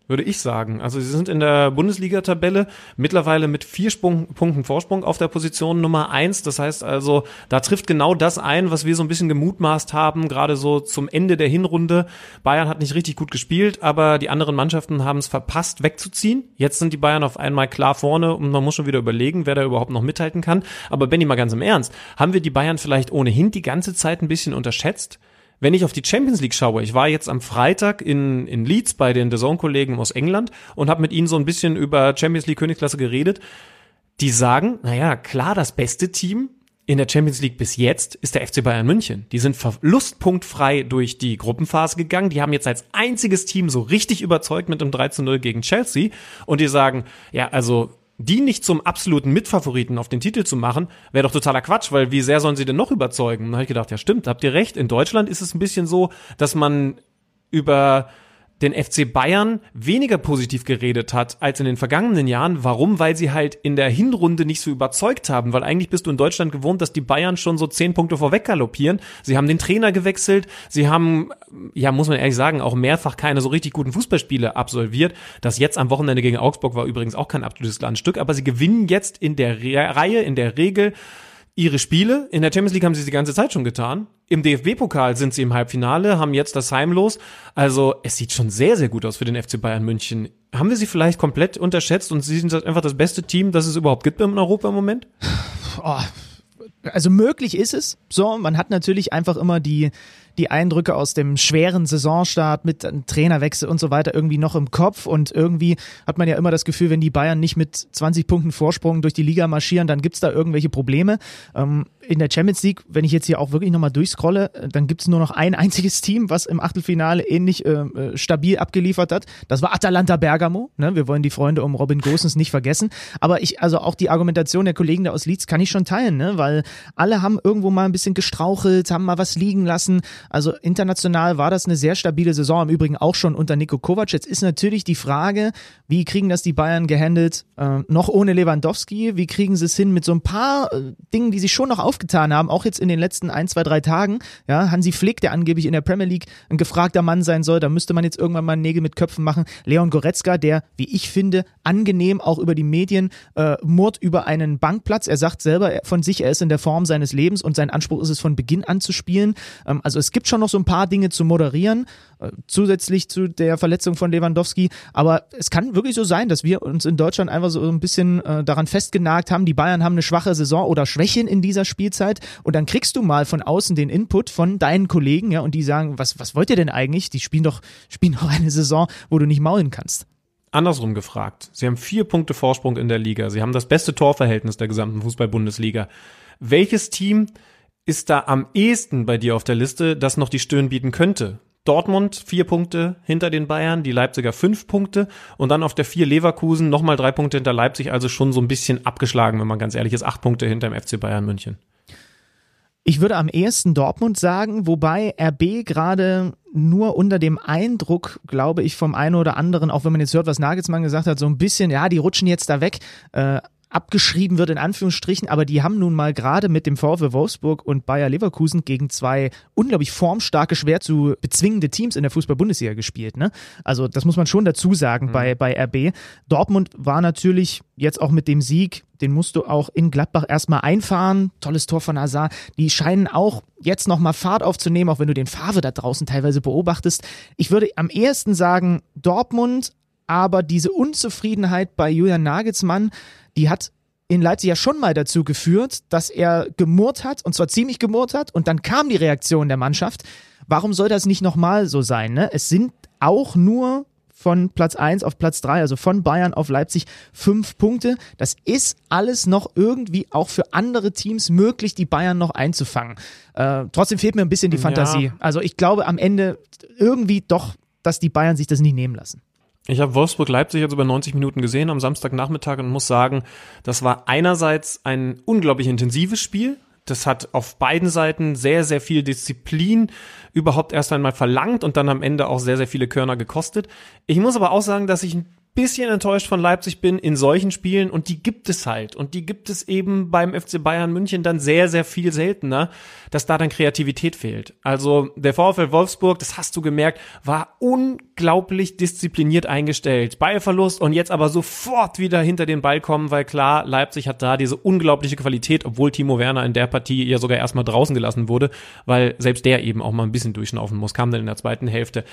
würde ich sagen. Also sie sind in der Bundesliga-Tabelle mittlerweile mit vier Sprung, Punkten Vorsprung auf der Position Nummer eins. Das heißt also, da trifft genau das ein, was wir so ein bisschen gemutmaßt haben, gerade so zum Ende der Hinrunde. Bayern hat nicht richtig gut gespielt, aber die anderen Mannschaften haben es verpasst, wegzuziehen. Jetzt sind die Bayern auf einmal klar vorne und man muss schon wieder überlegen, wer da überhaupt noch mithalten kann. Aber Benny, mal ganz im Ernst, haben wir die Bayern vielleicht ohnehin die ganze Zeit ein bisschen unterschätzt? Wenn ich auf die Champions League schaue, ich war jetzt am Freitag in, in Leeds bei den The Zone-Kollegen aus England und habe mit ihnen so ein bisschen über Champions League Königsklasse geredet. Die sagen, naja, klar, das beste Team in der Champions League bis jetzt ist der FC Bayern München. Die sind verlustpunktfrei durch die Gruppenphase gegangen. Die haben jetzt als einziges Team so richtig überzeugt mit einem 3 zu 0 gegen Chelsea. Und die sagen, ja, also die nicht zum absoluten Mitfavoriten auf den Titel zu machen, wäre doch totaler Quatsch, weil wie sehr sollen sie denn noch überzeugen? Und dann habe ich gedacht, ja stimmt, habt ihr recht. In Deutschland ist es ein bisschen so, dass man über den FC Bayern weniger positiv geredet hat als in den vergangenen Jahren. Warum? Weil sie halt in der Hinrunde nicht so überzeugt haben, weil eigentlich bist du in Deutschland gewohnt, dass die Bayern schon so zehn Punkte vorweg galoppieren. Sie haben den Trainer gewechselt, sie haben, ja, muss man ehrlich sagen, auch mehrfach keine so richtig guten Fußballspiele absolviert. Das jetzt am Wochenende gegen Augsburg war übrigens auch kein absolutes Glanzstück, aber sie gewinnen jetzt in der Re Reihe, in der Regel ihre Spiele. In der Champions League haben sie die ganze Zeit schon getan. Im DFB-Pokal sind sie im Halbfinale, haben jetzt das Heimlos. Also es sieht schon sehr, sehr gut aus für den FC Bayern München. Haben wir sie vielleicht komplett unterschätzt und sie sind einfach das beste Team, das es überhaupt gibt in Europa im Moment? Oh, also möglich ist es. So, man hat natürlich einfach immer die die Eindrücke aus dem schweren Saisonstart mit Trainerwechsel und so weiter irgendwie noch im Kopf und irgendwie hat man ja immer das Gefühl, wenn die Bayern nicht mit 20 Punkten Vorsprung durch die Liga marschieren, dann gibt's da irgendwelche Probleme. Ähm, in der Champions League, wenn ich jetzt hier auch wirklich nochmal durchscrolle, äh, dann gibt's nur noch ein einziges Team, was im Achtelfinale ähnlich äh, äh, stabil abgeliefert hat. Das war Atalanta Bergamo. Ne? Wir wollen die Freunde um Robin Gosens nicht vergessen. Aber ich, also auch die Argumentation der Kollegen da aus Leeds kann ich schon teilen, ne? weil alle haben irgendwo mal ein bisschen gestrauchelt, haben mal was liegen lassen. Also international war das eine sehr stabile Saison, im Übrigen auch schon unter Nico Kovac. Jetzt ist natürlich die Frage, wie kriegen das die Bayern gehandelt, äh, noch ohne Lewandowski? Wie kriegen sie es hin mit so ein paar äh, Dingen, die sie schon noch aufgetan haben, auch jetzt in den letzten ein, zwei, drei Tagen? Ja, Hansi Flick, der angeblich in der Premier League ein gefragter Mann sein soll, da müsste man jetzt irgendwann mal Nägel mit Köpfen machen. Leon Goretzka, der, wie ich finde, angenehm auch über die Medien äh, murrt über einen Bankplatz. Er sagt selber von sich, er ist in der Form seines Lebens und sein Anspruch ist es, von Beginn an zu spielen. Ähm, also es gibt schon noch so ein paar Dinge zu moderieren, äh, zusätzlich zu der Verletzung von Lewandowski. Aber es kann wirklich so sein, dass wir uns in Deutschland einfach so ein bisschen äh, daran festgenagt haben, die Bayern haben eine schwache Saison oder Schwächen in dieser Spielzeit und dann kriegst du mal von außen den Input von deinen Kollegen, ja, und die sagen, was, was wollt ihr denn eigentlich? Die spielen doch, [LAUGHS] spielen doch eine Saison, wo du nicht maulen kannst. Andersrum gefragt. Sie haben vier Punkte Vorsprung in der Liga. Sie haben das beste Torverhältnis der gesamten Fußball-Bundesliga. Welches Team ist da am ehesten bei dir auf der Liste, das noch die Stirn bieten könnte? Dortmund vier Punkte hinter den Bayern, die Leipziger fünf Punkte und dann auf der vier Leverkusen nochmal drei Punkte hinter Leipzig, also schon so ein bisschen abgeschlagen, wenn man ganz ehrlich ist, acht Punkte hinter dem FC Bayern München. Ich würde am ehesten Dortmund sagen, wobei RB gerade nur unter dem Eindruck, glaube ich, vom einen oder anderen, auch wenn man jetzt hört, was Nagelsmann gesagt hat, so ein bisschen, ja, die rutschen jetzt da weg. Äh, abgeschrieben wird, in Anführungsstrichen, aber die haben nun mal gerade mit dem VfW Wolfsburg und Bayer Leverkusen gegen zwei unglaublich formstarke, schwer zu bezwingende Teams in der Fußball-Bundesliga gespielt. Ne? Also das muss man schon dazu sagen mhm. bei, bei RB. Dortmund war natürlich jetzt auch mit dem Sieg, den musst du auch in Gladbach erstmal einfahren. Tolles Tor von Hazard. Die scheinen auch jetzt nochmal Fahrt aufzunehmen, auch wenn du den Favre da draußen teilweise beobachtest. Ich würde am ehesten sagen Dortmund, aber diese Unzufriedenheit bei Julian Nagelsmann, die hat in Leipzig ja schon mal dazu geführt, dass er gemurrt hat, und zwar ziemlich gemurrt hat, und dann kam die Reaktion der Mannschaft. Warum soll das nicht nochmal so sein? Ne? Es sind auch nur von Platz 1 auf Platz 3, also von Bayern auf Leipzig, fünf Punkte. Das ist alles noch irgendwie auch für andere Teams möglich, die Bayern noch einzufangen. Äh, trotzdem fehlt mir ein bisschen die Fantasie. Ja. Also ich glaube am Ende irgendwie doch, dass die Bayern sich das nicht nehmen lassen. Ich habe Wolfsburg-Leipzig jetzt über 90 Minuten gesehen am Samstagnachmittag und muss sagen, das war einerseits ein unglaublich intensives Spiel. Das hat auf beiden Seiten sehr, sehr viel Disziplin überhaupt erst einmal verlangt und dann am Ende auch sehr, sehr viele Körner gekostet. Ich muss aber auch sagen, dass ich ein bisschen enttäuscht von Leipzig bin in solchen Spielen und die gibt es halt. Und die gibt es eben beim FC Bayern München dann sehr, sehr viel seltener, dass da dann Kreativität fehlt. Also der VfL Wolfsburg, das hast du gemerkt, war unglaublich diszipliniert eingestellt. Ballverlust und jetzt aber sofort wieder hinter den Ball kommen, weil klar, Leipzig hat da diese unglaubliche Qualität, obwohl Timo Werner in der Partie ja sogar erstmal draußen gelassen wurde, weil selbst der eben auch mal ein bisschen durchschnaufen muss, kam dann in der zweiten Hälfte.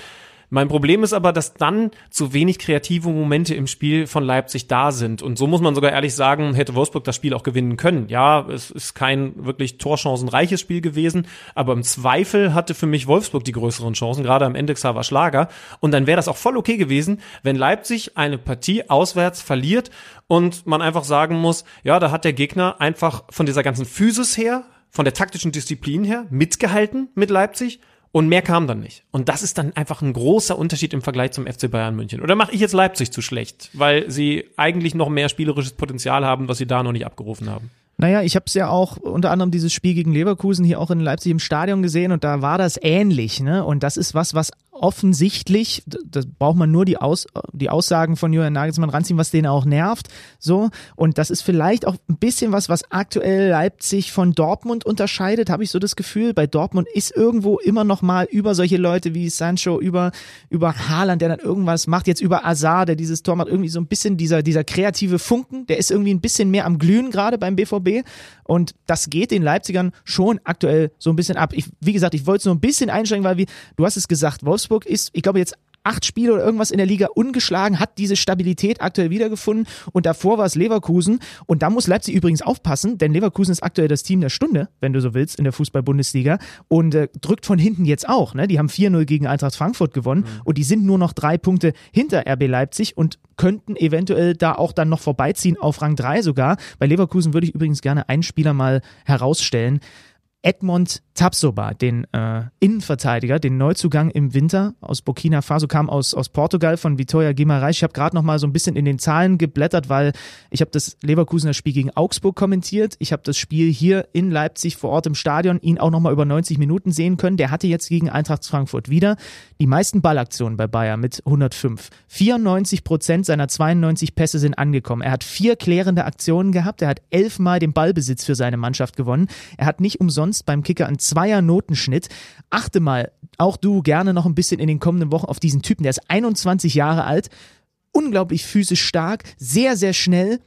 Mein Problem ist aber, dass dann zu wenig kreative Momente im Spiel von Leipzig da sind. Und so muss man sogar ehrlich sagen, hätte Wolfsburg das Spiel auch gewinnen können. Ja, es ist kein wirklich torchancenreiches Spiel gewesen, aber im Zweifel hatte für mich Wolfsburg die größeren Chancen, gerade am Ende Xaver Schlager. Und dann wäre das auch voll okay gewesen, wenn Leipzig eine Partie auswärts verliert und man einfach sagen muss, ja, da hat der Gegner einfach von dieser ganzen Physis her, von der taktischen Disziplin her mitgehalten mit Leipzig und mehr kam dann nicht. Und das ist dann einfach ein großer Unterschied im Vergleich zum FC Bayern München. Oder mache ich jetzt Leipzig zu schlecht, weil sie eigentlich noch mehr spielerisches Potenzial haben, was sie da noch nicht abgerufen haben? Naja, ich habe es ja auch unter anderem dieses Spiel gegen Leverkusen hier auch in Leipzig im Stadion gesehen und da war das ähnlich. Ne? Und das ist was, was offensichtlich, das braucht man nur die, Aus, die Aussagen von Julian Nagelsmann ranziehen, was den auch nervt. So. Und das ist vielleicht auch ein bisschen was, was aktuell Leipzig von Dortmund unterscheidet, habe ich so das Gefühl. Bei Dortmund ist irgendwo immer noch mal über solche Leute wie Sancho, über, über Haaland, der dann irgendwas macht, jetzt über Azar, der dieses Tor macht, irgendwie so ein bisschen dieser, dieser kreative Funken, der ist irgendwie ein bisschen mehr am Glühen gerade beim BVB. Und das geht den Leipzigern schon aktuell so ein bisschen ab. Ich, wie gesagt, ich wollte es nur ein bisschen einschränken, weil wie, du hast es gesagt, Wolfsburg ist, ich glaube, jetzt acht Spiele oder irgendwas in der Liga ungeschlagen, hat diese Stabilität aktuell wiedergefunden und davor war es Leverkusen und da muss Leipzig übrigens aufpassen, denn Leverkusen ist aktuell das Team der Stunde, wenn du so willst, in der Fußball-Bundesliga und äh, drückt von hinten jetzt auch. Ne? Die haben 4-0 gegen Eintracht Frankfurt gewonnen mhm. und die sind nur noch drei Punkte hinter RB Leipzig und könnten eventuell da auch dann noch vorbeiziehen auf Rang 3 sogar. Bei Leverkusen würde ich übrigens gerne einen Spieler mal herausstellen. Edmond Tapsoba, den äh, Innenverteidiger, den Neuzugang im Winter aus Burkina Faso, kam aus, aus Portugal von Vitoria Guimarães. Ich habe gerade noch mal so ein bisschen in den Zahlen geblättert, weil ich habe das Leverkusener Spiel gegen Augsburg kommentiert. Ich habe das Spiel hier in Leipzig vor Ort im Stadion ihn auch noch mal über 90 Minuten sehen können. Der hatte jetzt gegen Eintracht Frankfurt wieder die meisten Ballaktionen bei Bayern mit 105. 94 Prozent seiner 92 Pässe sind angekommen. Er hat vier klärende Aktionen gehabt. Er hat elfmal den Ballbesitz für seine Mannschaft gewonnen. Er hat nicht umsonst beim Kicker einen Zweier Notenschnitt. Achte mal, auch du gerne noch ein bisschen in den kommenden Wochen auf diesen Typen. Der ist 21 Jahre alt, unglaublich physisch stark, sehr, sehr schnell,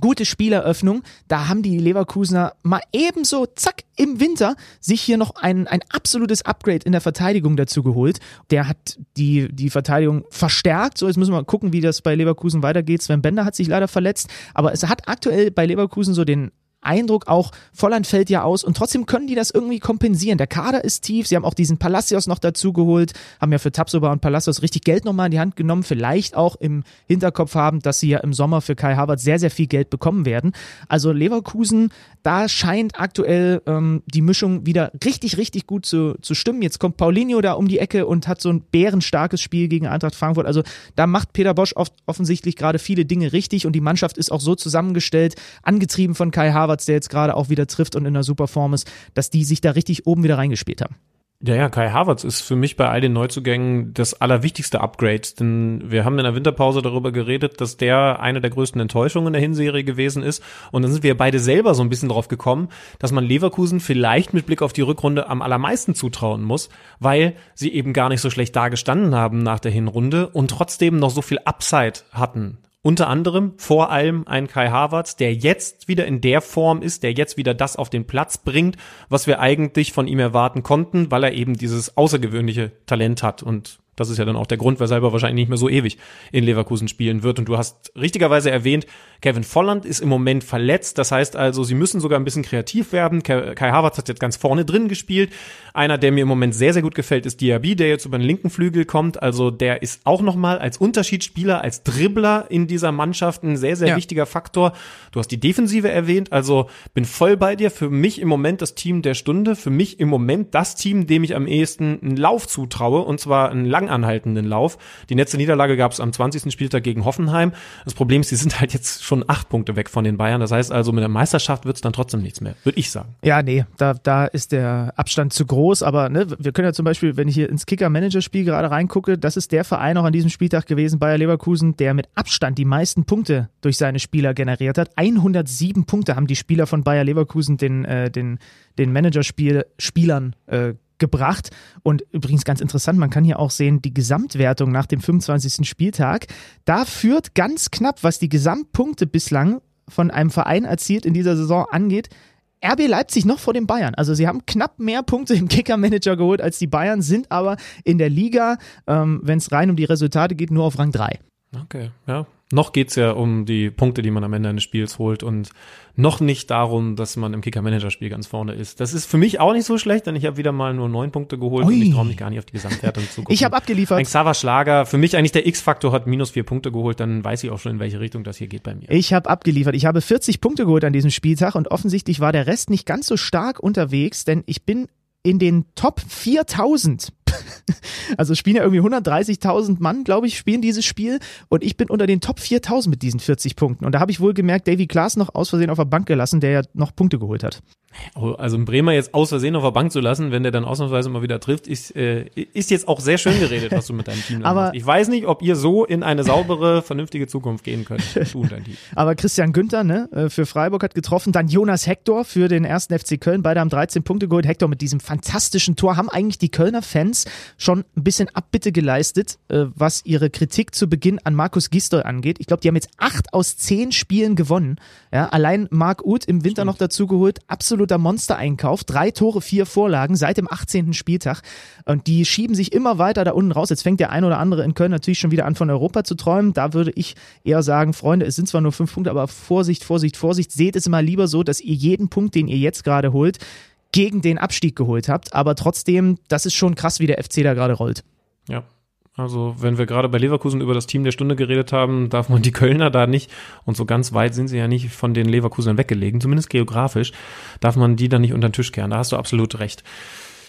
gute Spieleröffnung. Da haben die Leverkusener mal ebenso, zack, im Winter sich hier noch ein, ein absolutes Upgrade in der Verteidigung dazu geholt. Der hat die, die Verteidigung verstärkt. So, jetzt müssen wir mal gucken, wie das bei Leverkusen weitergeht. Sven Bender hat sich leider verletzt, aber es hat aktuell bei Leverkusen so den Eindruck auch, Volland fällt ja aus und trotzdem können die das irgendwie kompensieren. Der Kader ist tief, sie haben auch diesen Palacios noch dazu geholt, haben ja für Tapsoba und Palacios richtig Geld nochmal in die Hand genommen, vielleicht auch im Hinterkopf haben, dass sie ja im Sommer für Kai Havertz sehr, sehr viel Geld bekommen werden. Also Leverkusen, da scheint aktuell ähm, die Mischung wieder richtig, richtig gut zu, zu stimmen. Jetzt kommt Paulinho da um die Ecke und hat so ein bärenstarkes Spiel gegen Eintracht Frankfurt. Also da macht Peter Bosch oft offensichtlich gerade viele Dinge richtig und die Mannschaft ist auch so zusammengestellt, angetrieben von Kai Havertz, Havertz, der jetzt gerade auch wieder trifft und in einer super Form ist, dass die sich da richtig oben wieder reingespielt haben. Ja, ja, Kai Havertz ist für mich bei all den Neuzugängen das allerwichtigste Upgrade, denn wir haben in der Winterpause darüber geredet, dass der eine der größten Enttäuschungen der Hinserie gewesen ist und dann sind wir beide selber so ein bisschen drauf gekommen, dass man Leverkusen vielleicht mit Blick auf die Rückrunde am allermeisten zutrauen muss, weil sie eben gar nicht so schlecht dagestanden haben nach der Hinrunde und trotzdem noch so viel Upside hatten. Unter anderem vor allem ein Kai Havertz, der jetzt wieder in der Form ist, der jetzt wieder das auf den Platz bringt, was wir eigentlich von ihm erwarten konnten, weil er eben dieses außergewöhnliche Talent hat und das ist ja dann auch der Grund, weshalb er wahrscheinlich nicht mehr so ewig in Leverkusen spielen wird. Und du hast richtigerweise erwähnt, Kevin Volland ist im Moment verletzt. Das heißt also, sie müssen sogar ein bisschen kreativ werden. Kai Havertz hat jetzt ganz vorne drin gespielt. Einer, der mir im Moment sehr, sehr gut gefällt, ist Diaby, der jetzt über den linken Flügel kommt. Also der ist auch nochmal als Unterschiedsspieler, als Dribbler in dieser Mannschaft ein sehr, sehr ja. wichtiger Faktor. Du hast die Defensive erwähnt. Also bin voll bei dir. Für mich im Moment das Team der Stunde. Für mich im Moment das Team, dem ich am ehesten einen Lauf zutraue. Und zwar einen anhaltenden Lauf. Die letzte Niederlage gab es am 20. Spieltag gegen Hoffenheim. Das Problem ist, sie sind halt jetzt schon acht Punkte weg von den Bayern. Das heißt also, mit der Meisterschaft wird es dann trotzdem nichts mehr, würde ich sagen. Ja, nee, da, da ist der Abstand zu groß. Aber ne, wir können ja zum Beispiel, wenn ich hier ins Kicker-Manager-Spiel gerade reingucke, das ist der Verein auch an diesem Spieltag gewesen, Bayer Leverkusen, der mit Abstand die meisten Punkte durch seine Spieler generiert hat. 107 Punkte haben die Spieler von Bayer Leverkusen den, äh, den, den Managerspiel-Spielern äh, gebracht. Und übrigens ganz interessant, man kann hier auch sehen, die Gesamtwertung nach dem 25. Spieltag. Da führt ganz knapp, was die Gesamtpunkte bislang von einem Verein erzielt in dieser Saison angeht, RB Leipzig noch vor den Bayern. Also sie haben knapp mehr Punkte im Kicker-Manager geholt als die Bayern, sind aber in der Liga, ähm, wenn es rein um die Resultate geht, nur auf Rang 3. Okay, ja. Noch geht's ja um die Punkte, die man am Ende eines Spiels holt und noch nicht darum, dass man im Kicker-Manager-Spiel ganz vorne ist. Das ist für mich auch nicht so schlecht, denn ich habe wieder mal nur neun Punkte geholt Ui. und ich traue mich gar nicht auf die Gesamtwertung zu gucken. Ich habe abgeliefert. Ein Xaver Schlager, für mich eigentlich der X-Faktor hat minus vier Punkte geholt, dann weiß ich auch schon, in welche Richtung das hier geht bei mir. Ich habe abgeliefert. Ich habe 40 Punkte geholt an diesem Spieltag und offensichtlich war der Rest nicht ganz so stark unterwegs, denn ich bin in den Top 4000 [LAUGHS] also spielen ja irgendwie 130.000 Mann, glaube ich, spielen dieses Spiel und ich bin unter den Top 4.000 mit diesen 40 Punkten. Und da habe ich wohl gemerkt, Davy Klaas noch aus Versehen auf der Bank gelassen, der ja noch Punkte geholt hat. Also einen Bremer jetzt aus Versehen auf der Bank zu lassen, wenn der dann ausnahmsweise mal wieder trifft, ist, äh, ist jetzt auch sehr schön geredet, was du mit deinem Team Aber- machst. Ich weiß nicht, ob ihr so in eine saubere, vernünftige Zukunft gehen könnt. Du und dein Team. [LAUGHS] Aber Christian Günther ne, äh, für Freiburg hat getroffen, dann Jonas Hector für den ersten FC Köln. Beide haben 13 Punkte geholt. Hector mit diesem fantastischen Tor haben eigentlich die Kölner Fans schon ein bisschen Abbitte geleistet, äh, was ihre Kritik zu Beginn an Markus Gisdol angeht. Ich glaube, die haben jetzt acht aus zehn Spielen gewonnen. Ja, allein Marc Uth im Winter noch dazu geholt. Absoluter Monstereinkauf. Drei Tore, vier Vorlagen seit dem 18. Spieltag. Und die schieben sich immer weiter da unten raus. Jetzt fängt der ein oder andere in Köln natürlich schon wieder an, von Europa zu träumen. Da würde ich eher sagen, Freunde, es sind zwar nur fünf Punkte, aber Vorsicht, Vorsicht, Vorsicht. Seht es mal lieber so, dass ihr jeden Punkt, den ihr jetzt gerade holt, gegen den Abstieg geholt habt. Aber trotzdem, das ist schon krass, wie der FC da gerade rollt. Ja. Also, wenn wir gerade bei Leverkusen über das Team der Stunde geredet haben, darf man die Kölner da nicht, und so ganz weit sind sie ja nicht von den Leverkusern weggelegen, zumindest geografisch, darf man die da nicht unter den Tisch kehren. Da hast du absolut recht.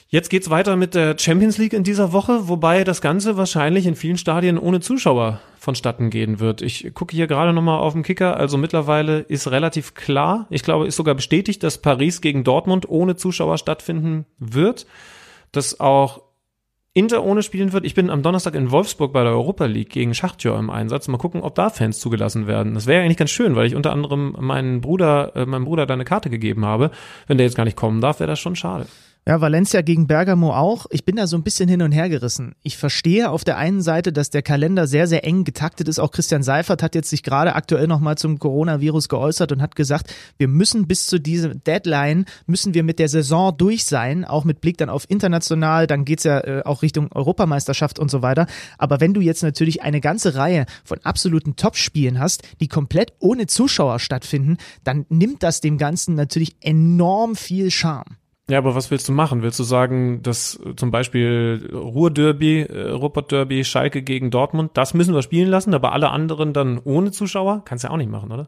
Jetzt geht's weiter mit der Champions League in dieser Woche, wobei das Ganze wahrscheinlich in vielen Stadien ohne Zuschauer vonstatten gehen wird. Ich gucke hier gerade nochmal auf den Kicker, also mittlerweile ist relativ klar, ich glaube, ist sogar bestätigt, dass Paris gegen Dortmund ohne Zuschauer stattfinden wird, dass auch Inter ohne spielen wird. Ich bin am Donnerstag in Wolfsburg bei der Europa League gegen Schachtjör im Einsatz. Mal gucken, ob da Fans zugelassen werden. Das wäre eigentlich ganz schön, weil ich unter anderem meinen Bruder, äh, meinem Bruder da eine Karte gegeben habe. Wenn der jetzt gar nicht kommen darf, wäre das schon schade. Ja, Valencia gegen Bergamo auch. Ich bin da so ein bisschen hin und her gerissen. Ich verstehe auf der einen Seite, dass der Kalender sehr, sehr eng getaktet ist. Auch Christian Seifert hat jetzt sich gerade aktuell nochmal zum Coronavirus geäußert und hat gesagt, wir müssen bis zu dieser Deadline, müssen wir mit der Saison durch sein, auch mit Blick dann auf international, dann geht's ja äh, auch Richtung Europameisterschaft und so weiter. Aber wenn du jetzt natürlich eine ganze Reihe von absoluten Topspielen hast, die komplett ohne Zuschauer stattfinden, dann nimmt das dem Ganzen natürlich enorm viel Charme. Ja, aber was willst du machen? Willst du sagen, dass äh, zum Beispiel Ruhr-Derby, äh, Ruppert-Derby, Schalke gegen Dortmund, das müssen wir spielen lassen, aber alle anderen dann ohne Zuschauer? Kannst ja auch nicht machen, oder?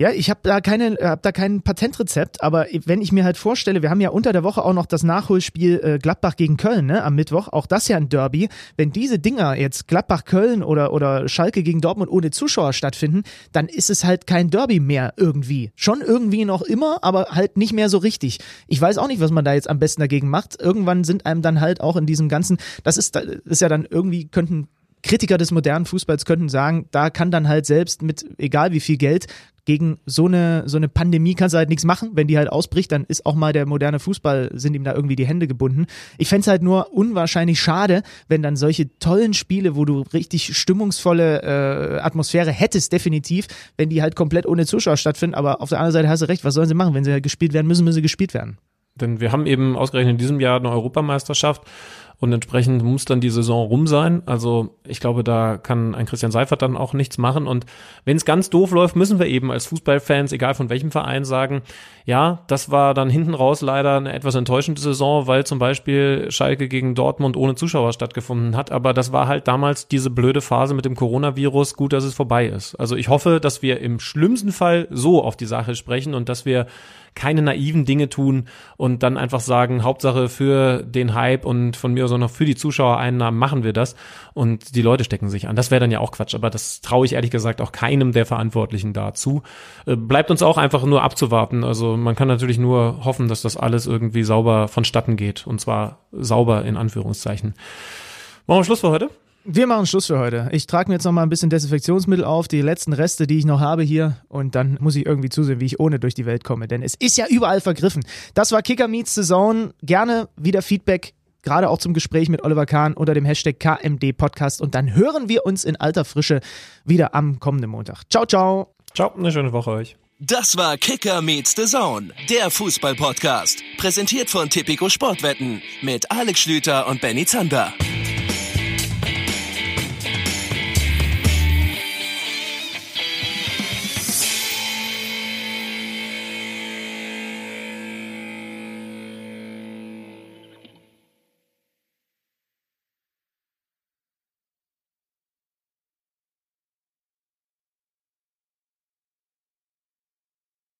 Ja, ich habe da keine, hab da kein Patentrezept, aber wenn ich mir halt vorstelle, wir haben ja unter der Woche auch noch das Nachholspiel äh, Gladbach gegen Köln, ne, am Mittwoch, auch das ja ein Derby. Wenn diese Dinger jetzt Gladbach-Köln oder, oder Schalke gegen Dortmund ohne Zuschauer stattfinden, dann ist es halt kein Derby mehr irgendwie. Schon irgendwie noch immer, aber halt nicht mehr so richtig. Ich weiß auch nicht, was man da jetzt am besten dagegen macht. Irgendwann sind einem dann halt auch in diesem ganzen, das ist, das ist ja dann irgendwie, könnten Kritiker des modernen Fußballs könnten sagen, da kann dann halt selbst mit egal wie viel Geld gegen so eine, so eine Pandemie kannst du halt nichts machen. Wenn die halt ausbricht, dann ist auch mal der moderne Fußball, sind ihm da irgendwie die Hände gebunden. Ich fänd's halt nur unwahrscheinlich schade, wenn dann solche tollen Spiele, wo du richtig stimmungsvolle äh, Atmosphäre hättest, definitiv, wenn die halt komplett ohne Zuschauer stattfinden. Aber auf der anderen Seite hast du recht, was sollen sie machen? Wenn sie halt gespielt werden müssen, müssen sie gespielt werden. Denn wir haben eben ausgerechnet in diesem Jahr eine Europameisterschaft und entsprechend muss dann die Saison rum sein. Also ich glaube, da kann ein Christian Seifert dann auch nichts machen. Und wenn es ganz doof läuft, müssen wir eben als Fußballfans, egal von welchem Verein, sagen, ja, das war dann hinten raus leider eine etwas enttäuschende Saison, weil zum Beispiel Schalke gegen Dortmund ohne Zuschauer stattgefunden hat. Aber das war halt damals diese blöde Phase mit dem Coronavirus. Gut, dass es vorbei ist. Also ich hoffe, dass wir im schlimmsten Fall so auf die Sache sprechen und dass wir keine naiven Dinge tun und dann einfach sagen, Hauptsache für den Hype und von mir aus auch noch für die Zuschauereinnahmen machen wir das und die Leute stecken sich an. Das wäre dann ja auch Quatsch, aber das traue ich ehrlich gesagt auch keinem der Verantwortlichen dazu. Äh, Bleibt uns auch einfach nur abzuwarten. Also man kann natürlich nur hoffen, dass das alles irgendwie sauber vonstatten geht und zwar sauber in Anführungszeichen. Machen wir Schluss für heute? Wir machen Schluss für heute. Ich trage mir jetzt noch mal ein bisschen Desinfektionsmittel auf, die letzten Reste, die ich noch habe hier. Und dann muss ich irgendwie zusehen, wie ich ohne durch die Welt komme. Denn es ist ja überall vergriffen. Das war Kicker Meets Saison. Gerne wieder Feedback, gerade auch zum Gespräch mit Oliver Kahn unter dem Hashtag KMD Podcast. Und dann hören wir uns in alter Frische wieder am kommenden Montag. Ciao, ciao. Ciao, eine schöne Woche euch. Das war Kicker meets the Zone, der Fußball-Podcast. Präsentiert von Tipico Sportwetten mit Alex Schlüter und Benny Zander.